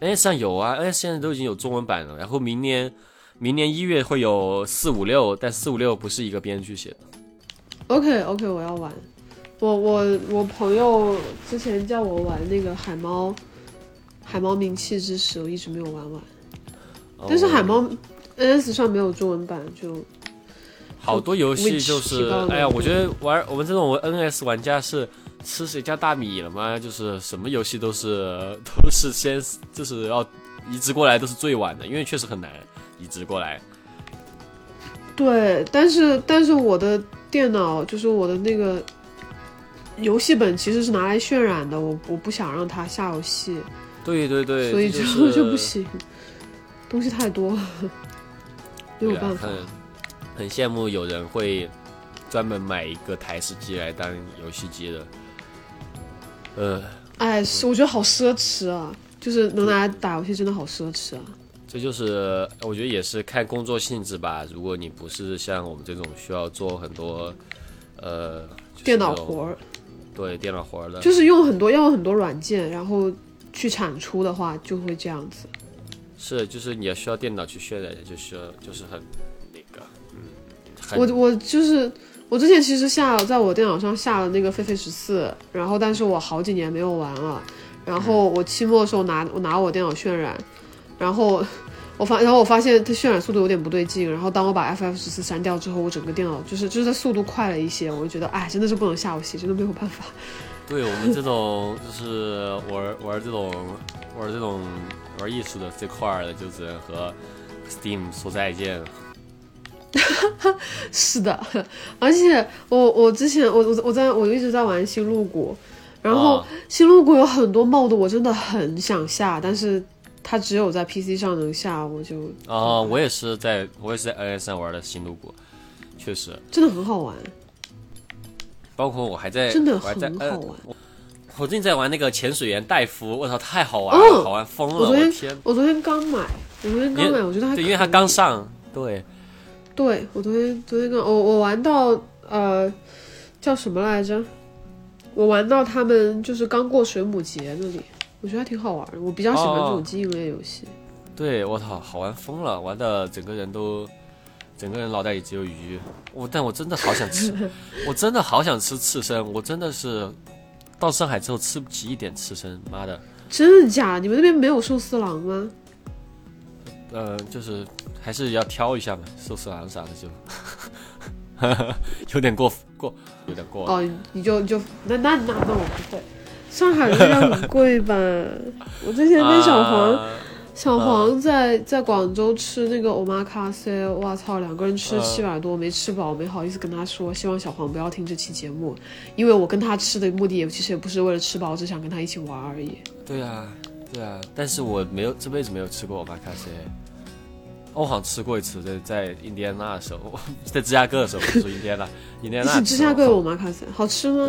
？N S 上有啊，N S 现在都已经有中文版了。然后明年明年一月会有四五六，但四五六不是一个编剧写的。OK OK，我要玩。我我我朋友之前叫我玩那个海猫海猫名气之时，我一直没有玩完。但是海猫 N S 上没有中文版就。好多游戏就是，哎呀，我觉得玩我们这种 NS 玩家是吃谁家大米了吗？就是什么游戏都是都是先就是要移植过来都是最晚的，因为确实很难移植过来。对，但是但是我的电脑就是我的那个游戏本其实是拿来渲染的，我我不想让它下游戏。对对对，所以就就 不行，东西太多，没有办法。很羡慕有人会专门买一个台式机来当游戏机的，呃，哎，是我觉得好奢侈啊，就是能拿来打游戏真的好奢侈啊。这就是我觉得也是看工作性质吧。如果你不是像我们这种需要做很多呃电脑活儿，对电脑活儿的，就是用很多要用很多软件，然后去产出的话，就会这样子。是，就是你要需要电脑去渲染，就需要就是很。我我就是我之前其实下了在我电脑上下了那个《狒狒十四》，然后但是我好几年没有玩了。然后我期末的时候拿我拿我电脑渲染，然后我发然后我发现它渲染速度有点不对劲。然后当我把 FF 十四删掉之后，我整个电脑就是就是它速度快了一些，我就觉得哎真的是不能下游戏，真的没有办法。对我们这种 就是玩玩这种玩这种玩艺术的这块的，就只能和 Steam 说再见了。是的，而且我我之前我我我在我一直在玩新路谷，然后新路谷有很多 mod，我真的很想下，但是它只有在 PC 上能下，我就啊，我也是在我也是在 NS 上玩的新路谷，确实真的很好玩，包括我还在真的很好玩，我最近在玩那个潜水员戴夫，我操，太好玩了，好玩疯了，我昨天我昨天刚买，我昨天刚买，我觉得还对，因为它刚上，对。对我昨天昨天跟我我玩到呃叫什么来着？我玩到他们就是刚过水母节那里，我觉得还挺好玩的。我比较喜欢这种经营类游戏。对我操，好玩疯了，玩的整个人都整个人脑袋里只有鱼。我但我真的好想吃，我真的好想吃刺身。我真的是到上海之后吃不起一点刺身，妈的！真的假？你们那边没有寿司郎吗？呃，就是。还是要挑一下嘛，寿司郎啥的就 有点过过，有点过哦。你就就那那那那我不会，上海的料很贵吧？我之前跟小黄小黄在在广州吃那个欧玛卡塞，我操，两个人吃了七百多，没吃饱，没好意思跟他说。希望小黄不要听这期节目，因为我跟他吃的目的也其实也不是为了吃饱，只想跟他一起玩而已。对啊，对啊，但是我没有这辈子没有吃过欧玛卡塞。我好像吃过一次，在在印第安纳的时候，在芝加哥的时候，不是说印第安纳，印第安纳。是芝加哥有马卡塞，好吃吗？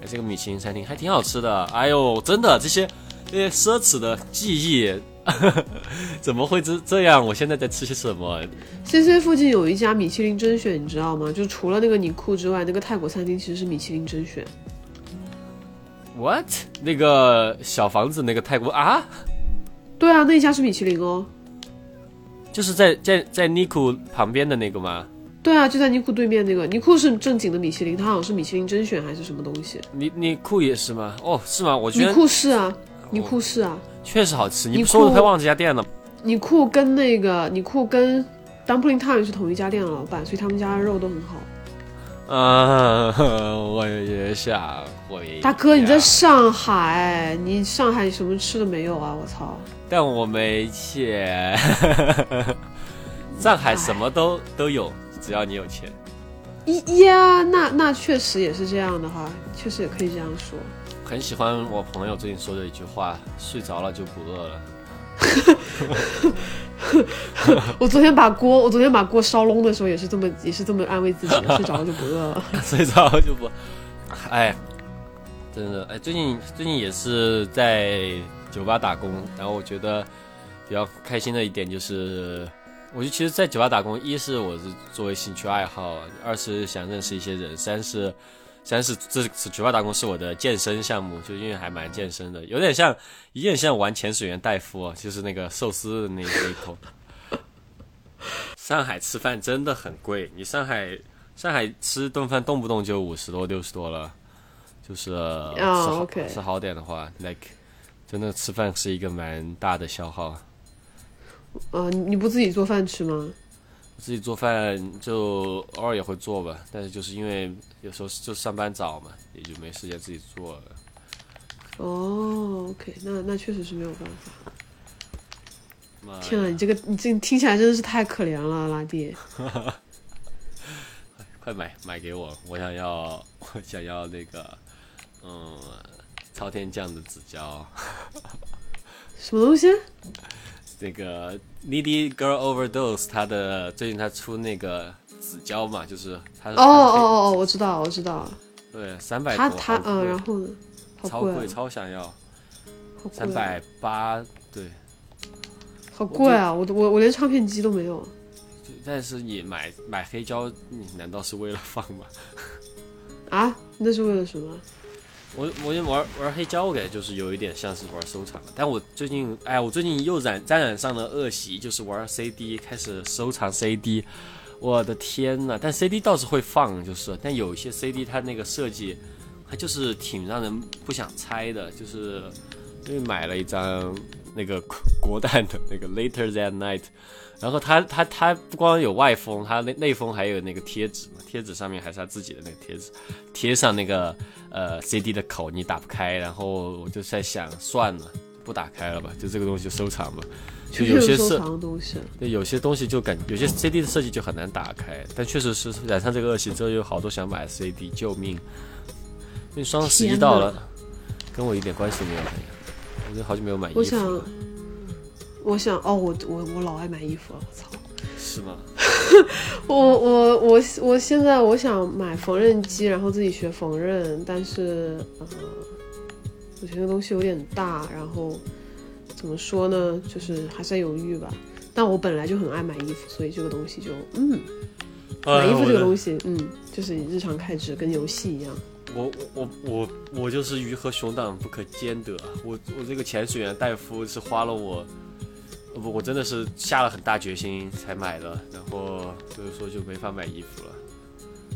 哎，这个米其林餐厅还挺好吃的。哎呦，真的这些这些奢侈的记忆，怎么会这这样？我现在在吃些什么？C C 附近有一家米其林甄选，你知道吗？就除了那个尼库之外，那个泰国餐厅其实是米其林甄选。What？那个小房子那个泰国啊？对啊，那一家是米其林哦。就是在在在尼库旁边的那个吗？对啊，就在尼库对面那个。尼库是正经的米其林，它好像是米其林甄选还是什么东西。尼尼库也是吗？哦，是吗？我觉得尼库是啊，尼库是啊，确实好吃。你不说我快忘这家店了。尼库跟那个尼库跟 Dumpling Time 是同一家店的老板，所以他们家的肉都很好。啊，我也想，我也。大哥，你在上海，你上海什么吃的没有啊？我操！但我没钱，上海什么都都有，只要你有钱。呀，那那确实也是这样的哈，确实也可以这样说。很喜欢我朋友最近说的一句话：睡着了就不饿了。我昨天把锅，我昨天把锅烧隆的时候也是这么，也是这么安慰自己，睡着了就不饿了。睡着了就不，哎，真的，哎，最近最近也是在酒吧打工，然后我觉得比较开心的一点就是，我就其实，在酒吧打工，一是我是作为兴趣爱好，二是想认识一些人，三是。三是这次酒吧打工是我的健身项目，就因为还蛮健身的，有点像，有点像玩潜水员戴夫，就是那个寿司的那那一口。上海吃饭真的很贵，你上海上海吃顿饭动不动就五十多六十多了，就是、哦吃好吃好点的话，like 真的吃饭是一个蛮大的消耗。呃，你不自己做饭吃吗？自己做饭就偶尔也会做吧，但是就是因为有时候就上班早嘛，也就没时间自己做了。哦，OK，那那确实是没有办法。天啊，你这个你这听起来真的是太可怜了，拉弟。快买买给我！我想要，我想要那个，嗯，朝天酱的紫椒，什么东西？那个 Needy Girl Overdose，它的最近它出那个紫胶嘛，就是它哦哦哦哦，我知道，我知道。对，三百多，他他嗯，然后呢？超贵，超想要，三百八，对，好贵啊！我都我我连唱片机都没有。但是你买买黑胶，你难道是为了放吗？啊，那是为了什么？我我玩玩黑胶，我感觉就是有一点像是玩收藏。但我最近，哎，我最近又染沾染上了恶习，就是玩 CD，开始收藏 CD。我的天呐！但 CD 倒是会放，就是，但有一些 CD 它那个设计，它就是挺让人不想拆的。就是因为买了一张那个国蛋的那个 Later That Night，然后它它它不光有外封，它内内封还有那个贴纸，贴纸上面还是他自己的那个贴纸，贴上那个呃 CD 的口，你打不开。然后我就在想，算了，不打开了吧，就这个东西就收藏吧。就有些收设藏东西。对，有些东西就感有些 CD 的设计就很难打开，但确实是染上这个恶习之后，有好多想买 CD，救命！因为双十一到了，跟我一点关系都没有。我就好久没有买衣服我想了，，我想，哦，我我我老爱买衣服了，我操！是吗？我我我我现在我想买缝纫机，然后自己学缝纫，但是呃，我觉得东西有点大，然后怎么说呢，就是还在犹豫吧。但我本来就很爱买衣服，所以这个东西就嗯，买衣服这个东西，西，嗯，就是日常开支跟游戏一样。我我我我就是鱼和熊掌不可兼得。我我这个潜水员戴夫是花了我，呃不，我真的是下了很大决心才买的，然后所以说就没法买衣服了。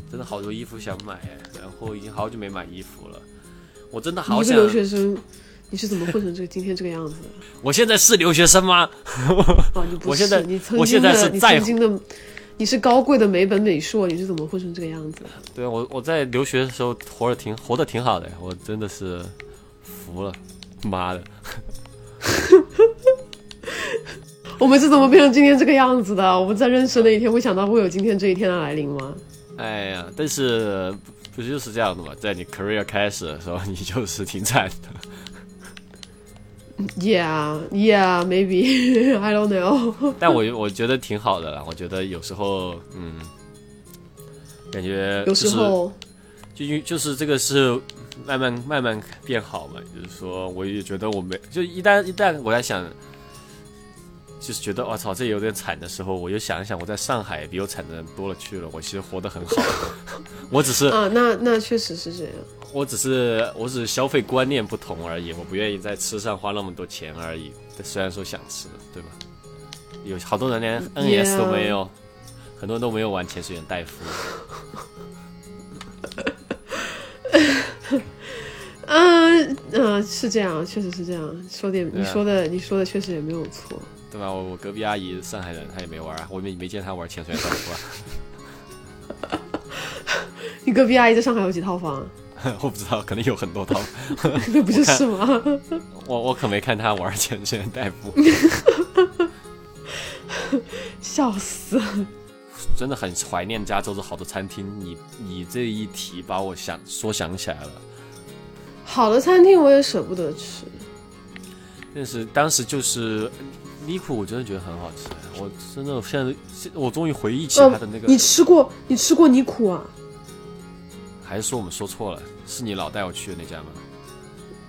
真的好多衣服想买，然后已经好久没买衣服了。我真的好想你留学生，你是怎么混成这今天这个样子的？我现在是留学生吗？哦，你不是，我现在你曾我现经的，你在是在曾经的，你是高贵的美本美硕，你是怎么混成这个样子的？对啊，我我在留学的时候活得挺活得挺好的，我真的是服了，妈的！我们是怎么变成今天这个样子的？我们在认识的那一天会想到会有今天这一天的来临吗？哎呀，但是不不就是这样的嘛？在你 career 开始的时候，你就是挺惨的。Yeah, yeah, maybe I don't know. 但我我觉得挺好的啦。我觉得有时候，嗯，感觉有时候，就因就是这个是慢慢慢慢变好嘛。就是说，我也觉得我没就一旦一旦我在想，就是觉得我操这有点惨的时候，我就想一想，我在上海比我惨的人多了去了，我其实活得很好。我只是啊，那那确实是这样。我只是我只是消费观念不同而已，我不愿意在吃上花那么多钱而已。虽然说想吃，对吧？有好多人连 NS 都没有很多人都没有玩潜水员戴夫。嗯 嗯，是这样，确实是这样。说点啊你说的，你说的确实也没有错。对吧？我我隔壁阿姨上海人，她也没玩啊，我没没见她玩潜水员戴夫啊。你隔壁阿姨在上海有几套房？我不知道，可能有很多套。那不就是吗？我我可没看她玩潜水员戴夫，笑死！真的很怀念加州的好多餐厅。你你这一提把我想说想起来了。好的餐厅我也舍不得吃。但是当时就是尼苦，我真的觉得很好吃。我真的现在我终于回忆起它的那个。你吃过？你吃过尼苦啊？还是说我们说错了？是你老带我去的那家吗？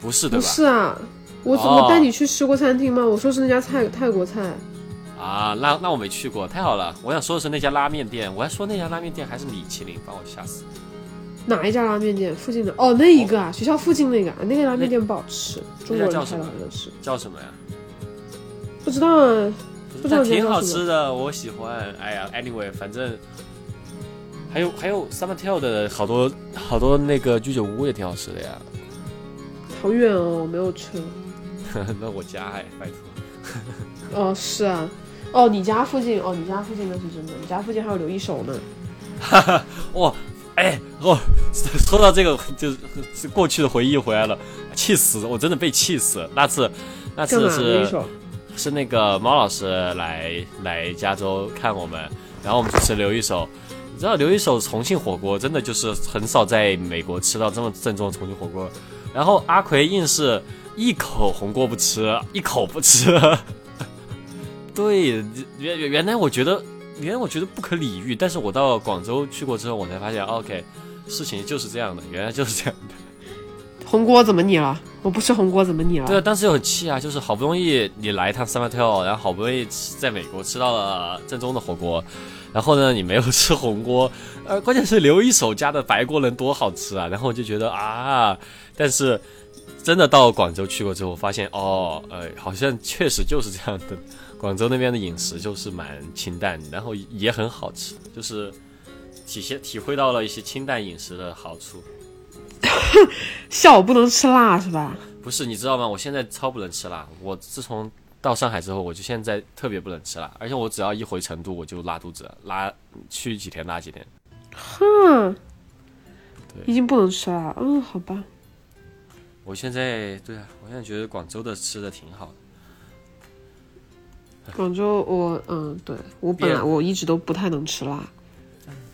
不是对吧？不是啊，我我带你去吃过餐厅吗？我说是那家泰泰国菜。啊，那那我没去过，太好了。我想说的是那家拉面店，我还说那家拉面店还是米其林，把我吓死。哪一家拉面店？附近的？哦，那一个啊，学校附近那个啊，那个拉面店不好吃。中国人叫什么？叫什么呀？不知道啊，不知道。挺好吃的，我喜欢。哎呀，anyway，反正还有还有 Summer Tale 的好多好多那个居酒屋也挺好吃的呀。好远哦，我没有车。那我家哎，拜托。哦，是啊。哦，你家附近？哦，你家附近那是真的。你家附近还有刘一手呢。哈哈，哇。哎，哦，说到这个，就是过去的回忆回来了，气死！我真的被气死。那次，那次是是那个猫老师来来加州看我们，然后我们去吃刘一手。你知道刘一手重庆火锅真的就是很少在美国吃到这么正宗的重庆火锅。然后阿奎硬是一口红锅不吃，一口不吃。对，原原来我觉得。原来我觉得不可理喻，但是我到广州去过之后，我才发现，OK，事情就是这样的，原来就是这样的。红锅怎么你了？我不吃红锅怎么你了？对啊，当时就很气啊，就是好不容易你来一趟 summer t a l 然后好不容易在美国吃到了正宗的火锅，然后呢你没有吃红锅，呃，关键是留一手家的白锅能多好吃啊，然后我就觉得啊，但是真的到广州去过之后，发现哦，呃，好像确实就是这样的。广州那边的饮食就是蛮清淡，然后也很好吃，就是体现体会到了一些清淡饮食的好处。笑我不能吃辣是吧？不是，你知道吗？我现在超不能吃辣。我自从到上海之后，我就现在特别不能吃辣，而且我只要一回成都，我就拉肚子，拉去几天拉几天。哼，已经不能吃辣。嗯，好吧。我现在对啊，我现在觉得广州的吃的挺好的。广州，我嗯，对我本来我一直都不太能吃辣。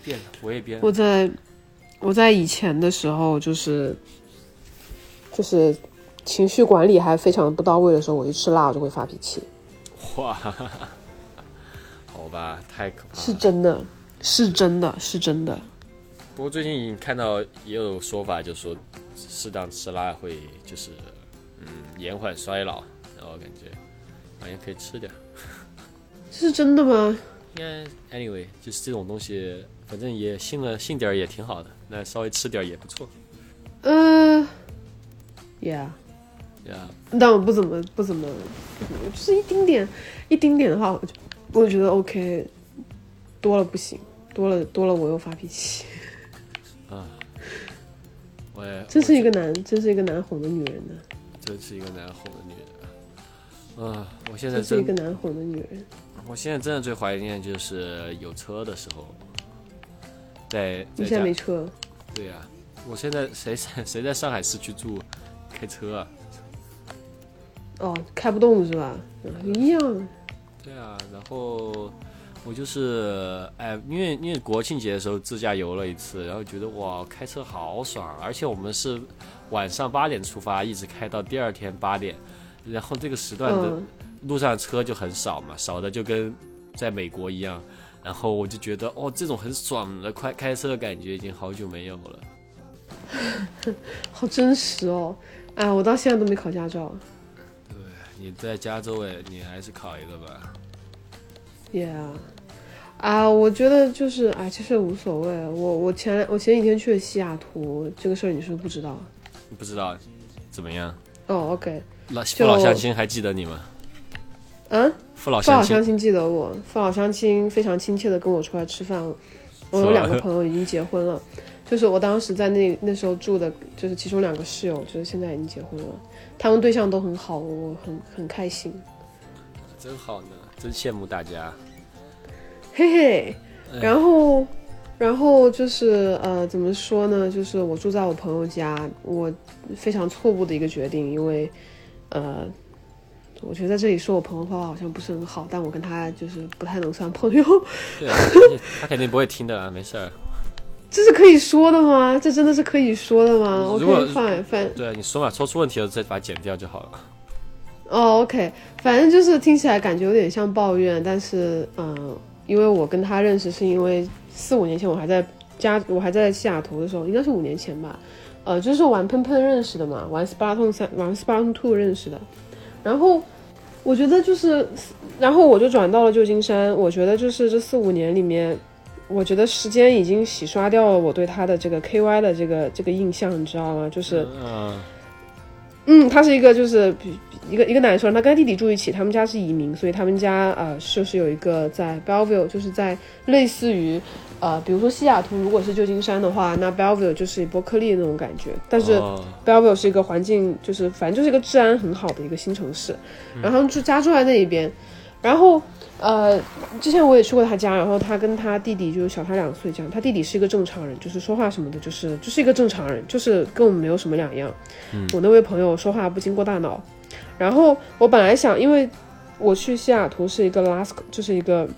变了，我也变了。我在我在以前的时候，就是就是情绪管理还非常不到位的时候，我一吃辣我就会发脾气。哇，好吧，太可怕了。是真的，是真的，是真的。不过最近看到也有说法，就说适当吃辣会就是嗯延缓衰老，然后感觉好像可以吃点。这 是真的吗？应该，anyway，就是这种东西，反正也信了，信点儿也挺好的。那稍微吃点也不错。嗯，yeah，yeah，但我不怎么，不怎么，就是一丁点，一丁点的话，我就我觉得 OK，多了不行，多了多了我又发脾气。啊，我也真是一个难，真是一个难哄的女人呢。真是一个难哄的女人。啊，我现在真是一个难哄的女人。我现在真的最怀念就是有车的时候，在你现在没车？对呀，我现在谁 谁在上海市区住，开车啊？哦，开不动是吧？一样。对啊，然后我就是哎，因为因为国庆节的时候自驾游了一次，然后觉得哇，开车好爽，而且我们是晚上八点出发，一直开到第二天八点，然后这个时段的。路上车就很少嘛，少的就跟在美国一样，然后我就觉得哦，这种很爽的快开车的感觉已经好久没有了，好真实哦！哎，我到现在都没考驾照。对，你在加州哎，你还是考一个吧。Yeah，啊，我觉得就是哎，其实无所谓。我我前我前几天去了西雅图，这个事儿你是不是不知道？不知道，怎么样？哦，OK。老父老乡亲还记得你吗？嗯，父老乡亲记得我，父老乡亲非常亲切的跟我出来吃饭。我有两个朋友已经结婚了，就是我当时在那那时候住的，就是其中两个室友，就是现在已经结婚了，他们对象都很好，我很很开心。真好呢，真羡慕大家。嘿嘿，然后，然后就是呃，怎么说呢？就是我住在我朋友家，我非常错误的一个决定，因为呃。我觉得在这里说我朋友的话好像不是很好，但我跟他就是不太能算朋友。对啊，他肯定不会听的啊，没事儿。这是可以说的吗？这真的是可以说的吗如果？OK fine fine。对，你说嘛，说出问题了再把它剪掉就好了。哦，OK，反正就是听起来感觉有点像抱怨，但是嗯、因为我跟他认识是因为四五年前我还在家我还在西雅图的时候，应该是五年前吧，呃，就是玩喷喷认识的嘛，玩 Splatoon 三玩 Splatoon Two 认识的，然后我觉得就是，然后我就转到了旧金山，我觉得就是这四五年里面。我觉得时间已经洗刷掉了我对他的这个 KY 的这个这个印象，你知道吗？就是，嗯，他是一个就是一个一个男生，他跟弟弟住一起，他们家是移民，所以他们家呃就是有一个在 Belleville，就是在类似于呃比如说西雅图，如果是旧金山的话，那 Belleville 就是伯克利那种感觉，但是哦。Belleville 是一个环境就是反正就是一个治安很好的一个新城市，然后他们住家住在那一边，然后。呃，之前我也去过他家，然后他跟他弟弟就是小他两岁这样，他弟弟是一个正常人，就是说话什么的，就是就是一个正常人，就是跟我们没有什么两样。我那位朋友说话不经过大脑，然后我本来想，因为我去西雅图是一个 last，就是一个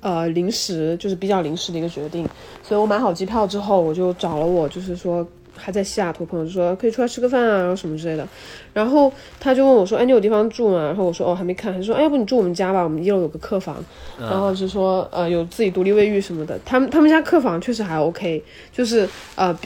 呃临时，就是比较临时的一个决定，所以我买好机票之后，我就找了我就是说还在西雅图朋友，就说可以出来吃个饭啊，然后什么之类的。然后他就问我说：“哎，你有地方住吗？”然后我说：“哦，还没看。”他说：“哎，要不你住我们家吧，我们一楼有个客房，然后就说呃有自己独立卫浴什么的。他们他们家客房确实还 OK，就是呃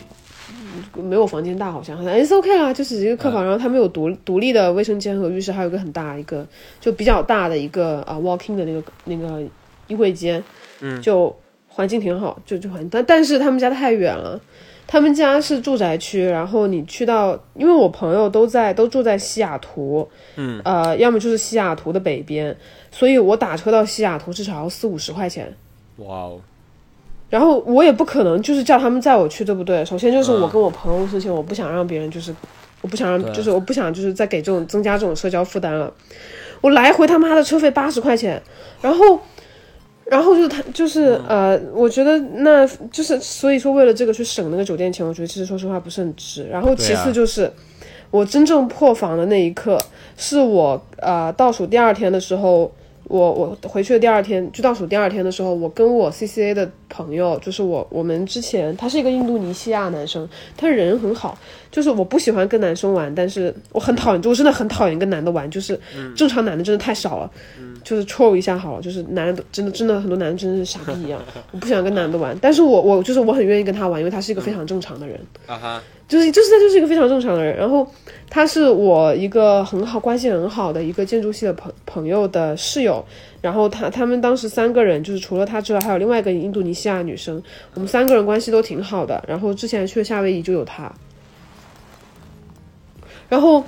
没有房间大，好像哎是 OK 啦，就是一个客房，然后他们有独独立的卫生间和浴室，还有一个很大一个就比较大的一个啊、呃 walking 的那个那个衣柜间，嗯，就环境挺好，就就环但但是他们家太远了。他们家是住宅区，然后你去到，因为我朋友都在都住在西雅图，嗯，呃，要么就是西雅图的北边，所以我打车到西雅图至少要四五十块钱。哇哦，然后我也不可能就是叫他们载我去，对不对？首先就是我跟我朋友的事情，我不想让别人就是，我不想让就是我不想就是再给这种增加这种社交负担了。我来回他妈的车费八十块钱，然后，然后就是他就是呃，我觉得那就是所以说为了这个去省那个酒店钱，我觉得其实说实话不是很值。然后其次就是。我真正破防的那一刻，是我呃倒数第二天的时候，我我回去的第二天，就倒数第二天的时候，我跟我 CCA 的朋友，就是我我们之前他是一个印度尼西亚男生，他人很好，就是我不喜欢跟男生玩，但是我很讨厌，我真的很讨厌跟男的玩，就是正常男的真的太少了，就是 troll 一下好了，就是男的真的真的很多男的真的是傻逼一样，我不想跟男的玩，但是我我就是我很愿意跟他玩，因为他是一个非常正常的人。啊哈，就是就是他就是一个非常正常的人，然后他是我一个很好关系很好的一个建筑系的朋朋友的室友，然后他他们当时三个人就是除了他之外还有另外一个印度尼西亚女生，我们三个人关系都挺好的，然后之前去夏威夷就有他，然后。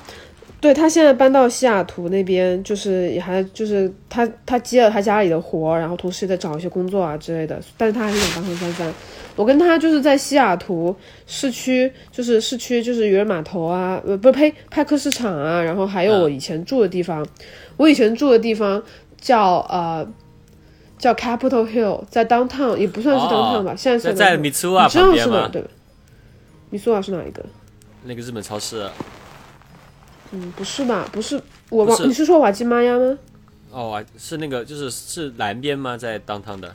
对他现在搬到西雅图那边，就是也还就是他他接了他家里的活，然后同时也在找一些工作啊之类的，但是他还是想当上三三。我跟他就是在西雅图市区，就是市区就是渔人码头啊，呃，不是呸，派克市场啊，然后还有我以前住的地方，我以前住的地方叫呃叫 Capital Hill，在 downtown 也不算是 downtown 吧，现在是在在米苏瓦你知道旁边吗？是哪对吧？米苏瓦是哪一个？那个日本超市。嗯，不是吧？不是我你是说瓦基玛呀吗？哦，啊是那个，就是是南边吗？在当趟的。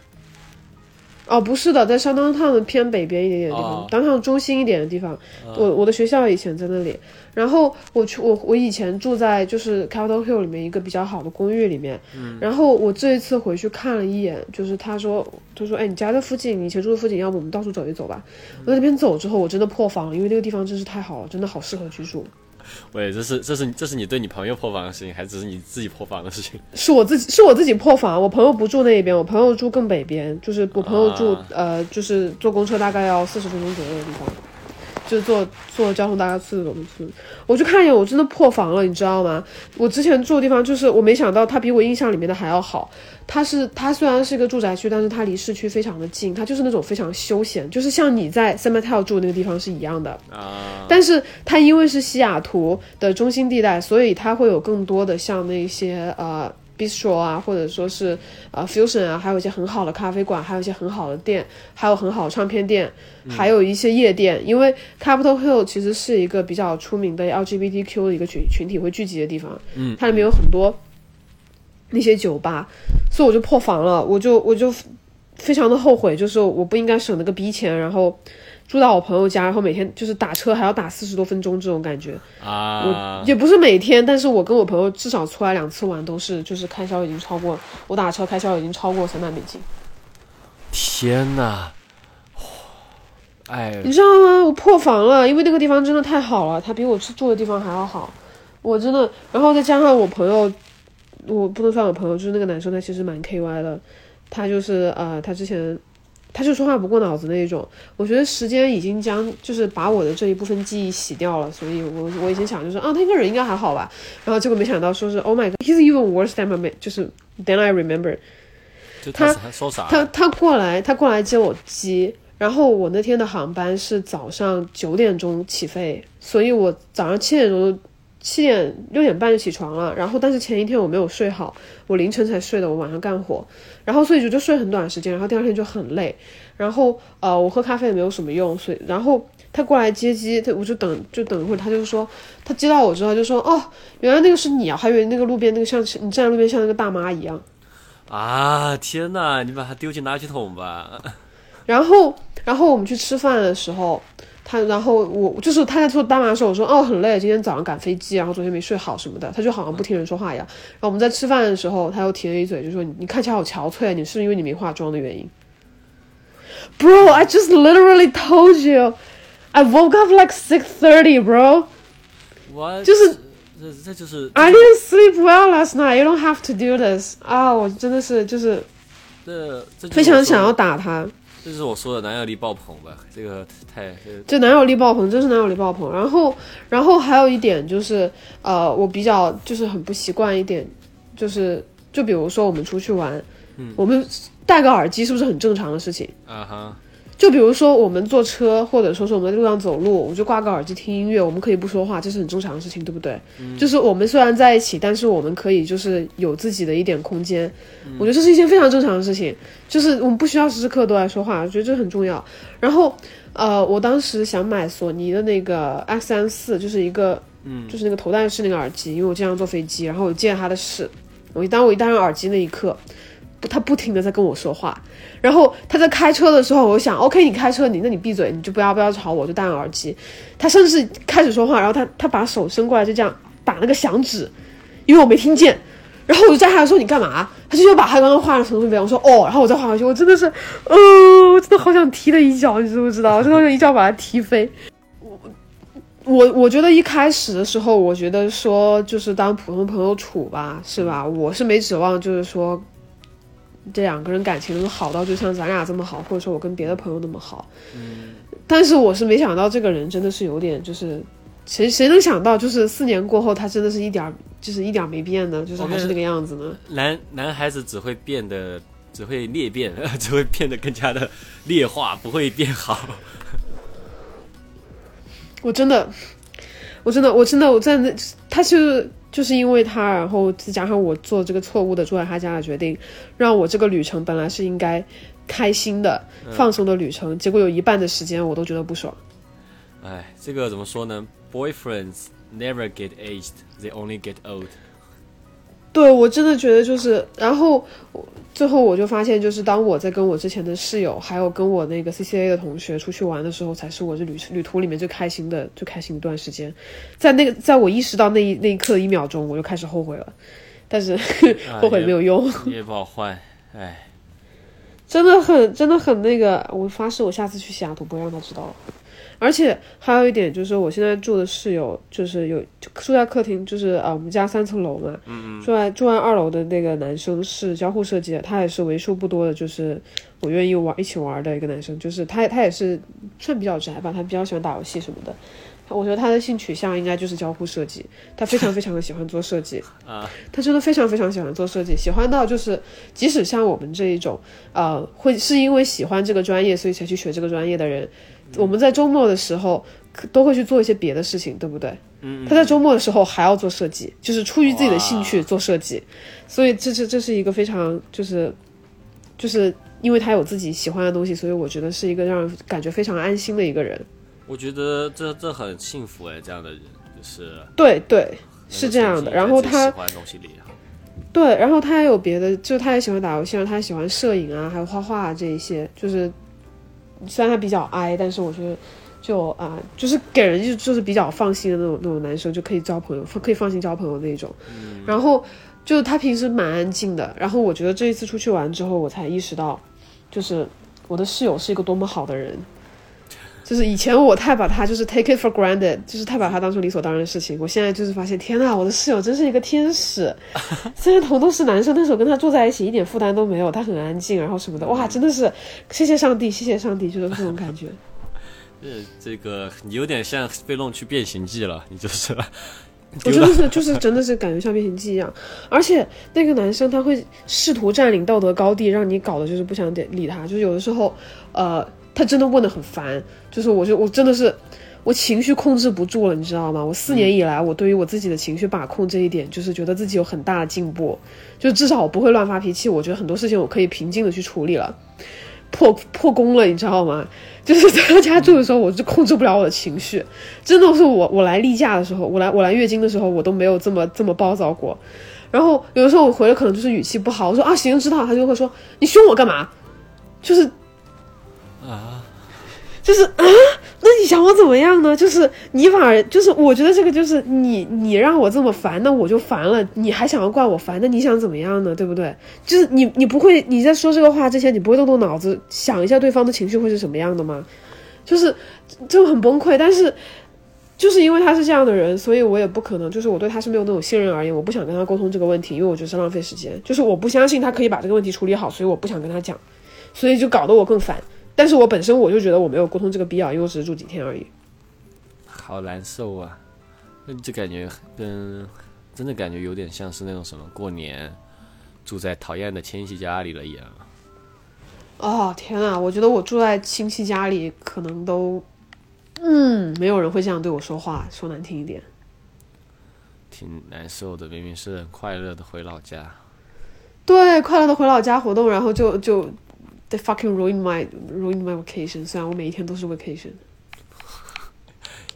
哦，不是的，在上当趟的偏北边一点点的地方哦，当趟中心一点的地方。我我的学校以前在那里，然后我去我我以前住在就是 Capitol Hill 里面一个比较好的公寓里面，然后我这一次回去看了一眼，就是他说他说哎你家在附近，你以前住的附近，要不我们到处走一走吧。我在那边走之后，我真的破防了，因为那个地方真是太好了，真的好适合居住。喂，这是这是这是你对你朋友破防的事情，还只是你自己破防的事情？是我自己是我自己破防，我朋友不住那一边，我朋友住更北边，就是我朋友住、啊呃，就是坐公车大概要四十分钟左右的地方，就是坐坐交通大概四十多分钟。我去看一眼，我真的破防了，你知道吗？我之前住的地方就是我没想到它比我印象里面的还要好。它是它虽然是一个住宅区，但是它离市区非常的近，它就是那种非常休闲，就是像你在 s a m a t e l 住的那个地方是一样的。啊，但是它因为是西雅图的中心地带，所以它会有更多的像那些呃 bistro 啊，或者说是呃 fusion 啊，还有一些很好的咖啡馆，还有一些很好的店，还有很好的唱片店，还有一些夜店。因为 Capitol Hill 其实是一个比较出名的 LGBTQ 的一个群群体会聚集的地方，嗯，它里面有很多那些酒吧，所以我就破防了，我就我就非常的后悔，就是我不应该省那个逼钱，然后住到我朋友家，然后每天就是打车还要打四十多分钟这种感觉。啊，也不是每天，但是我跟我朋友至少出来两次玩都是，就是开销已经超过我打车开销已经超过三百美金。天哪！哎，你知道吗？我破防了，因为那个地方真的太好了，它比我住的地方还要好。我真的，然后再加上我朋友，我不能算我朋友，就是那个男生，他其实蛮 K Y 的，他就是呃，他之前他就说话不过脑子那一种。我觉得时间已经将就是把我的这一部分记忆洗掉了，所以我我以前想就是啊，他一个人应该还好吧，然后结果没想到说是 Oh my God，he's even worse than my 就是 than I remember。就他说啥？他他过来，他过来接我机。然后我那天的航班是早上九点钟起飞，所以我早上七点钟、七点六点半就起床了。然后但是前一天我没有睡好，我凌晨才睡的，我晚上干活，然后所以就就睡很短时间，然后第二天就很累。然后呃，我喝咖啡也没有什么用，所以然后他过来接机，他我就等就等一会儿，他就说他接到我之后就说哦，原来那个是你啊，还以为那个路边那个像你站在路边像那个大妈一样。啊天呐！你把它丢进垃圾桶吧。然后，然后我们去吃饭的时候，他，然后我就是他在做大麻的时候，我说哦很累，今天早上赶飞机，然后昨天没睡好什么的，他就好像不听人说话一样。然后我们在吃饭的时候，他又提了一嘴，就说你看起来好憔悴，你是因为你没化妆的原因。Bro, I just literally told you, I woke up like six thirty, bro. 我就是这这就是 I didn't sleep well last night. You don't have to do this. 啊，我真的是就是非常想要打他。这是我说的男友力爆棚吧？这个太这男友力爆棚，真是男友力爆棚。然后，然后还有一点就是，呃，我比较就是很不习惯一点，就是就比如说我们出去玩，我们戴个耳机是不是很正常的事情？啊哈，就比如说我们坐车，或者说是我们在路上走路，我们就挂个耳机听音乐，我们可以不说话，这是很正常的事情，对不对？就是我们虽然在一起，但是我们可以就是有自己的一点空间，我觉得这是一件非常正常的事情，就是我们不需要时时刻刻都在说话，我觉得这很重要。然后，呃，我当时想买索尼的那个 X 三四，就是一个，嗯，就是那个头戴式那个耳机，因为我经常坐飞机，然后我借他的试，我当我一戴上耳机那一刻。他不停的在跟我说话，然后他在开车的时候，我想，OK，你开车，你那你闭嘴，你就不要不要吵我，就戴上耳机。他甚至开始说话，然后他他把手伸过来，就这样打那个响指，因为我没听见。然后我就在他说你干嘛？他就又把他刚刚话的程度给我说哦，然后我再画回去，我真的是，呃，我真的好想踢他一脚，你知不知道？我真的好想一脚把他踢飞。我我我觉得一开始的时候，我觉得说就是当普通朋友处吧，是吧？我是没指望就是说。这两个人感情能好到就像咱俩这么好，或者说我跟别的朋友那么好，嗯，但是我是没想到这个人真的是有点就是，谁谁能想到就是四年过后他真的是一点儿就是一点儿没变呢，就是还是那个样子呢？男男孩子只会变得只会裂变，只会变得更加的劣化，不会变好。我真的，我真的，我真的我在那，他就是就是因为他，然后再加上我做这个错误的住在他家的决定，让我这个旅程本来是应该开心的、放松的旅程，结果有一半的时间我都觉得不爽。哎，这个怎么说呢？Boyfriends never get aged, they only get old。对我真的觉得就是，然后我最后我就发现，就是当我在跟我之前的室友，还有跟我那个 CCA 的同学出去玩的时候，才是我这旅旅途里面最开心的、最开心一段时间。在那个，在我意识到那一那一刻的一秒钟，我就开始后悔了，但是后悔没有用，你也不好换，哎，真的很真的很那个。我发誓，我下次去西雅图不会让他知道了。而且还有一点就是，我现在住的室友就是有就住在客厅，就是啊，我们家三层楼嘛。嗯，住在住在二楼的那个男生是交互设计的，他也是为数不多的，就是我愿意玩一起玩的一个男生，就是他他也是算比较宅吧，他比较喜欢打游戏什么的。我觉得他的性取向应该就是交互设计，他非常非常的喜欢做设计。啊，他真的非常非常喜欢做设计，喜欢到就是即使像我们这一种，呃，会是因为喜欢这个专业所以才去学这个专业的人，我们在周末的时候可都会去做一些别的事情，对不对？嗯，他在周末的时候还要做设计，就是出于自己的兴趣做设计，所以这是这是一个非常就是就是因为他有自己喜欢的东西，所以我觉得是一个让人感觉非常安心的一个人。我觉得这这很幸福哎，这样的人就是对对，是这样的。然后他喜欢的东西里啊，对，然后他还有别的，就他也喜欢打游戏，然后他也喜欢摄影啊，还有画画啊这一些。就是虽然他比较矮但是我觉得就啊、就是给人就就是比较放心的那种那种男生，就可以交朋友，可以放心交朋友那种。然后就他平时蛮安静的，然后我觉得这一次出去玩之后，我才意识到，就是我的室友是一个多么好的人。就是以前我太把他就是 take it for granted，就是太把他当成理所当然的事情。我现在就是发现，天呐，我的室友真是一个天使。虽然同都是男生，但是我跟他坐在一起一点负担都没有，他很安静，然后什么的，哇，真的是谢谢上帝，谢谢上帝，就是这种感觉。呃，这个你有点像被弄去变形记了，你就是我真的是就是真的是感觉像变形记一样，而且那个男生他会试图占领道德高地，让你搞的就是不想点理他。就是有的时候，呃，他真的问的很烦，就是我就我真的是我情绪控制不住了，你知道吗？我四年以来，我对于我自己的情绪把控这一点，就是觉得自己有很大的进步，就至少我不会乱发脾气。我觉得很多事情我可以平静的去处理了，破破功了，你知道吗？就是在他家住的时候，我就控制不了我的情绪，真的是我我来例假的时候，我来我来月经的时候，我都没有这么这么暴躁过。然后有的时候我回来可能就是语气不好，我说啊行知道，他就会说你凶我干嘛？就是啊，就是啊，那你想我怎么样呢？就是你反而就是我觉得这个就是你你让我这么烦，那我就烦了，你还想要怪我烦，那你想怎么样呢？对不对？就是你你不会你在说这个话之前，你不会动动脑子想一下对方的情绪会是什么样的吗？就是就很崩溃，但是。就是因为他是这样的人，所以我也不可能，就是我对他是没有那种信任而言，我不想跟他沟通这个问题，因为我觉得是浪费时间。就是我不相信他可以把这个问题处理好，所以我不想跟他讲，所以就搞得我更烦。但是我本身我就觉得我没有沟通这个必要，因为我只是住几天而已。好难受啊！那就感觉跟真的感觉有点像是那种什么过年住在讨厌的亲戚家里了一样。哦天啊！我觉得我住在亲戚家里，可能都，嗯，没有人会这样对我说话，说难听一点。挺难受的，明明是很快乐的回老家，对，快乐的回老家活动，然后就就，they fucking ruin my ruin my vacation。虽然我每一天都是 vacation。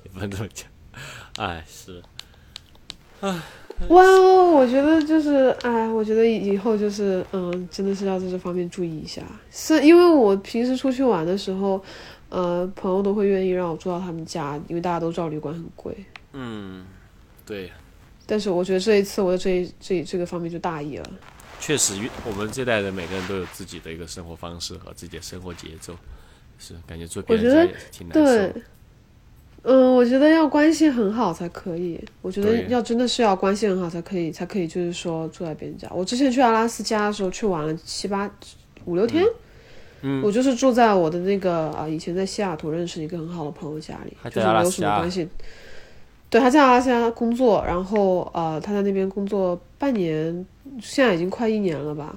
也不能这么讲。哎，是，哇哦，我觉得就是，哎，我觉得以后就是，嗯，真的是要在这方面注意一下。是因为我平时出去玩的时候，呃，朋友都会愿意让我住到他们家，因为大家都知道旅馆很贵。嗯，对，但是我觉得这一次我的这一这这个方面就大意了。确实，我们这代人每个人都有自己的一个生活方式和自己的生活节奏，是感觉做别人家也是挺难受对。，嗯，我觉得要关系很好才可以。我觉得要真的是要关系很好才可以，才可以就是说住在别人家。我之前去阿拉斯加的时候，去玩了七八五六天。嗯我就是住在我的那个啊、以前在西雅图认识一个很好的朋友家里，就是没有什么关系。对，他在阿拉斯加工作，然后呃，他在那边工作半年，现在已经快一年了吧。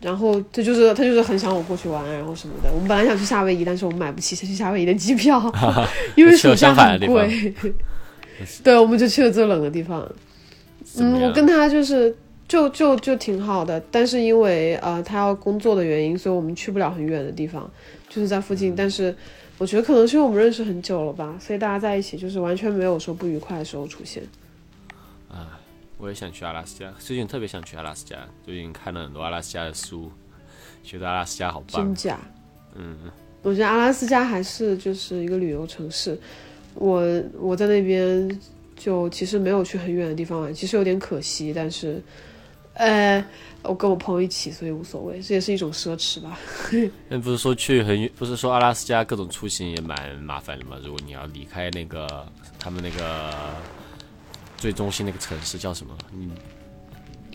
然后他就是他就是很想我过去玩，然后什么的。我们本来想去夏威夷，但是我们买不起去夏威夷的机票，因为暑假很贵。对，我们就去了最冷的地方。嗯，我跟他就是就就就挺好的，但是因为呃他要工作的原因，所以我们去不了很远的地方，就是在附嗯近。但是我觉得可能是因为我们认识很久了吧，所以大家在一起就是完全没有说不愉快的时候出现。啊我也想去阿拉斯加，最近特别想去阿拉斯加，最近看了很多阿拉斯加的书，觉得阿拉斯加好棒真。假？嗯，我觉得阿拉斯加还是就是一个旅游城市。我我在那边就其实没有去很远的地方玩，其实有点可惜，但是，呃，我跟我朋友一起，所以无所谓，这也是一种奢侈吧。那 不是说去很远，不是说阿拉斯加各种出行也蛮麻烦的吗？如果你要离开那个他们那个最中心那个城市叫什么？嗯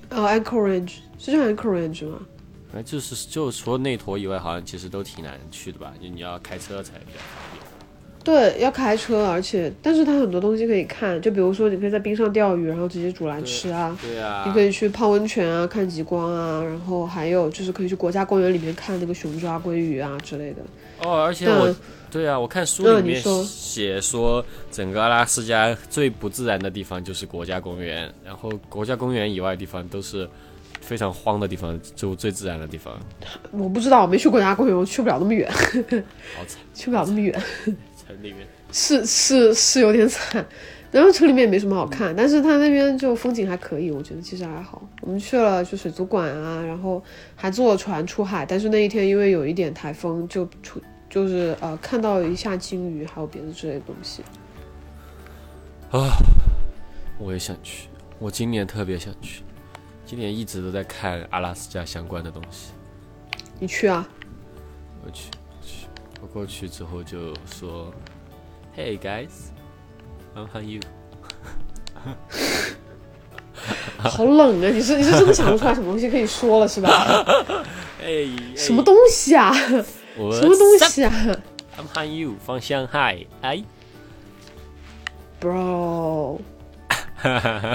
哦，Anchorage 是叫 Anchorage 吗？哎就是就除了那坨以外，好像其实都挺难去的吧？就你要开车才比较。对，要开车，而且但是它很多东西可以看，就比如说你可以在冰上钓鱼，然后直接煮来吃啊。对啊你可以去泡温泉啊，看极光啊，然后还有就是可以去国家公园里面看那个熊抓鲑鱼啊之类的。哦，而且我、嗯对啊，我看书嗯里面写说，整个阿拉斯加最不自然的地方就是国家公园，然后国家公园以外的地方都是非常荒的地方，就最自然的地方。我不知道，我没去国家公园，我去不了那么远，好惨，去不了那么远，城里面。是是是有点惨。然后城里面也没什么好看，但是它那边就风景还可以，我觉得其实还好。我们去了就水族馆啊，然后还坐船出海，但是那一天因为有一点台风，就出就是呃看到一下鲸鱼，还有别的之类的东西。啊，我也想去，我今年特别想去，今年一直都在看阿拉斯加相关的东西。你去啊？我去，过去之后就说，Hey guys。I'm h you。好冷啊！你是你是真的想不出来什么东西可以说了是吧？哎，什么东西啊？什么东西啊？I'm h you 方向海哎，Bro。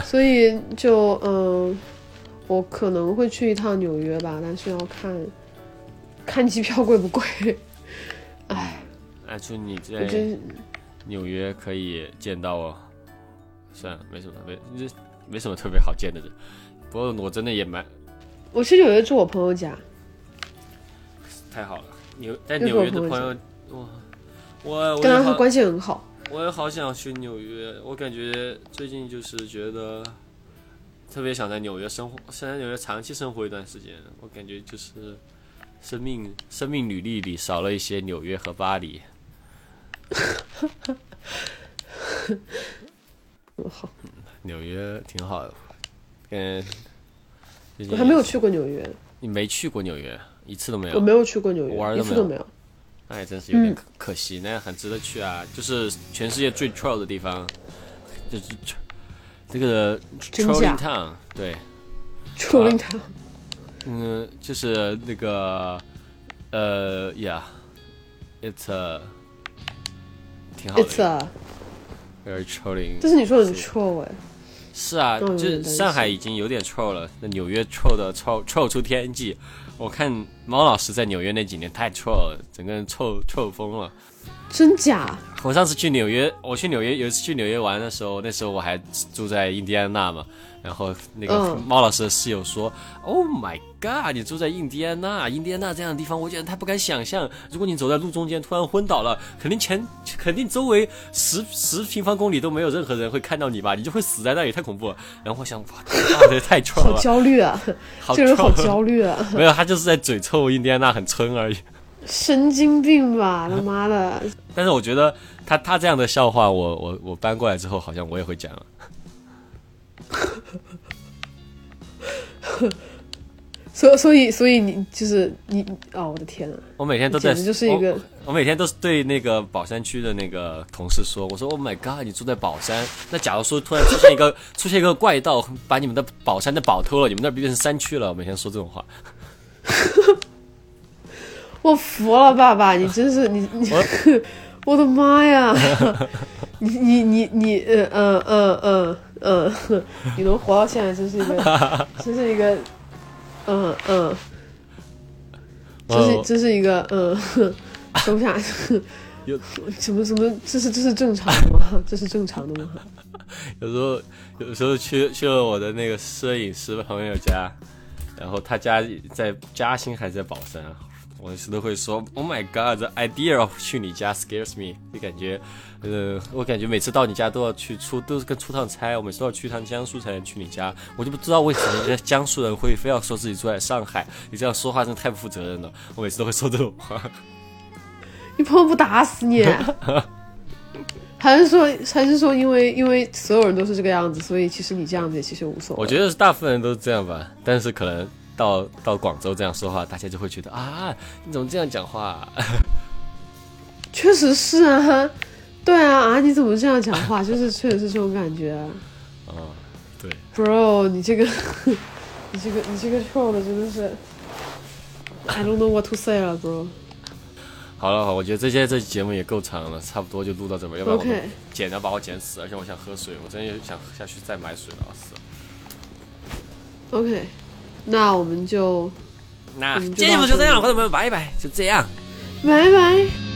所以就嗯，我可能会去一趟纽约吧，但是要看看机票贵不贵。哎，那祝你在。纽约可以见到哦，算了，没什么，没没没什么特别好见的人。不过我真的也蛮……我去纽约住我朋友家，太好了。纽在纽约的朋友，哇，我跟他关系很好。我也好想去纽约，我感觉最近就是觉得特别想在纽约生活，想在纽约长期生活一段时间。我感觉就是生命生命履历里少了一些纽约和巴黎。好，纽约挺好的，嗯，我还没有去过纽约。你没去过纽约，一次都没有。我没有去过纽约，玩一次都没有。那也真是有点可惜，那很值得去啊！就是全世界最 troll 的地方，就是这个 trolling town，对，trolling town。嗯，就是那个，呃，yeah，it's a。挺好的 trolling。这是你说很臭哎。是啊，就是上海已经有点臭了，那纽约臭的臭臭出天际。我看猫老师在纽约那几年太臭了，整个人臭臭疯了。真假？我上次去纽约，我去纽约有一次去纽约玩的时候，那时候我还住在印第安纳嘛。然后那个猫老师的室友说：“Oh my god，你住在印第安纳，印第安纳这样的地方，我觉得太不敢想象。如果你走在路中间突然昏倒了，肯定前肯定周围十十平方公里都没有任何人会看到你吧？你就会死在那里，太恐怖了。”然后我想，哇，这太臭了，好焦虑啊！这人好 焦虑啊！没有，他就是在嘴臭印第安纳很村而已。神经病吧，他妈的！但是我觉得他他这样的笑话，我我我搬过来之后，好像我也会讲了。所所以所以你就是你哦，我的天啊！我每天都在，就是一个我每天都是对那个宝山区的那个同事说，我说 Oh my God，你住在宝山，那假如说突然出现一个 出现一个怪盗，把你们的宝山的宝偷了，你们那变成山区了。我每天说这种话。我服了，爸爸，你真是你你，我的妈呀！你你你你，嗯嗯嗯嗯嗯，你能活到现在，真是一个，真是一个，嗯嗯，这是这是一个，嗯，收下，有 什么什么，这是这是正常的吗？这是正常的吗？有时候有时候去去了我的那个摄影师朋友家，然后他家在嘉兴还是在宝山。我每次都会说，Oh my God，the idea of 去你家 scares me。就感觉，呃，我感觉每次到你家都要去出，都是跟出趟差。我每次都要去趟江苏才能去你家，我就不知道为什么江苏人会非要说自己住在上海。你这样说话真的太不负责任了。我每次都会说这种话。你朋友不打死你？还是说，还是说，因为因为所有人都是这个样子，所以其实你这样子也其实无所谓。我觉得是大部分人都是这样吧，但是可能。到到广州这样说话，大家就会觉得啊，你怎么这样讲话？确实是啊，对啊啊，你怎么这样讲话？就是确实是这种感觉。啊，对，Bro，你这个，你这个，你这个臭的真的是，I don't know what to say 了，Bro。好了好，我觉得这些这期节目也够长了，差不多就录到这吧，要不然我剪要把我剪死，而且我想喝水，我真的想下去再买水了，死。OK。那我们就，那今天节目就这样了，朋友们，拜拜，就这样，拜拜。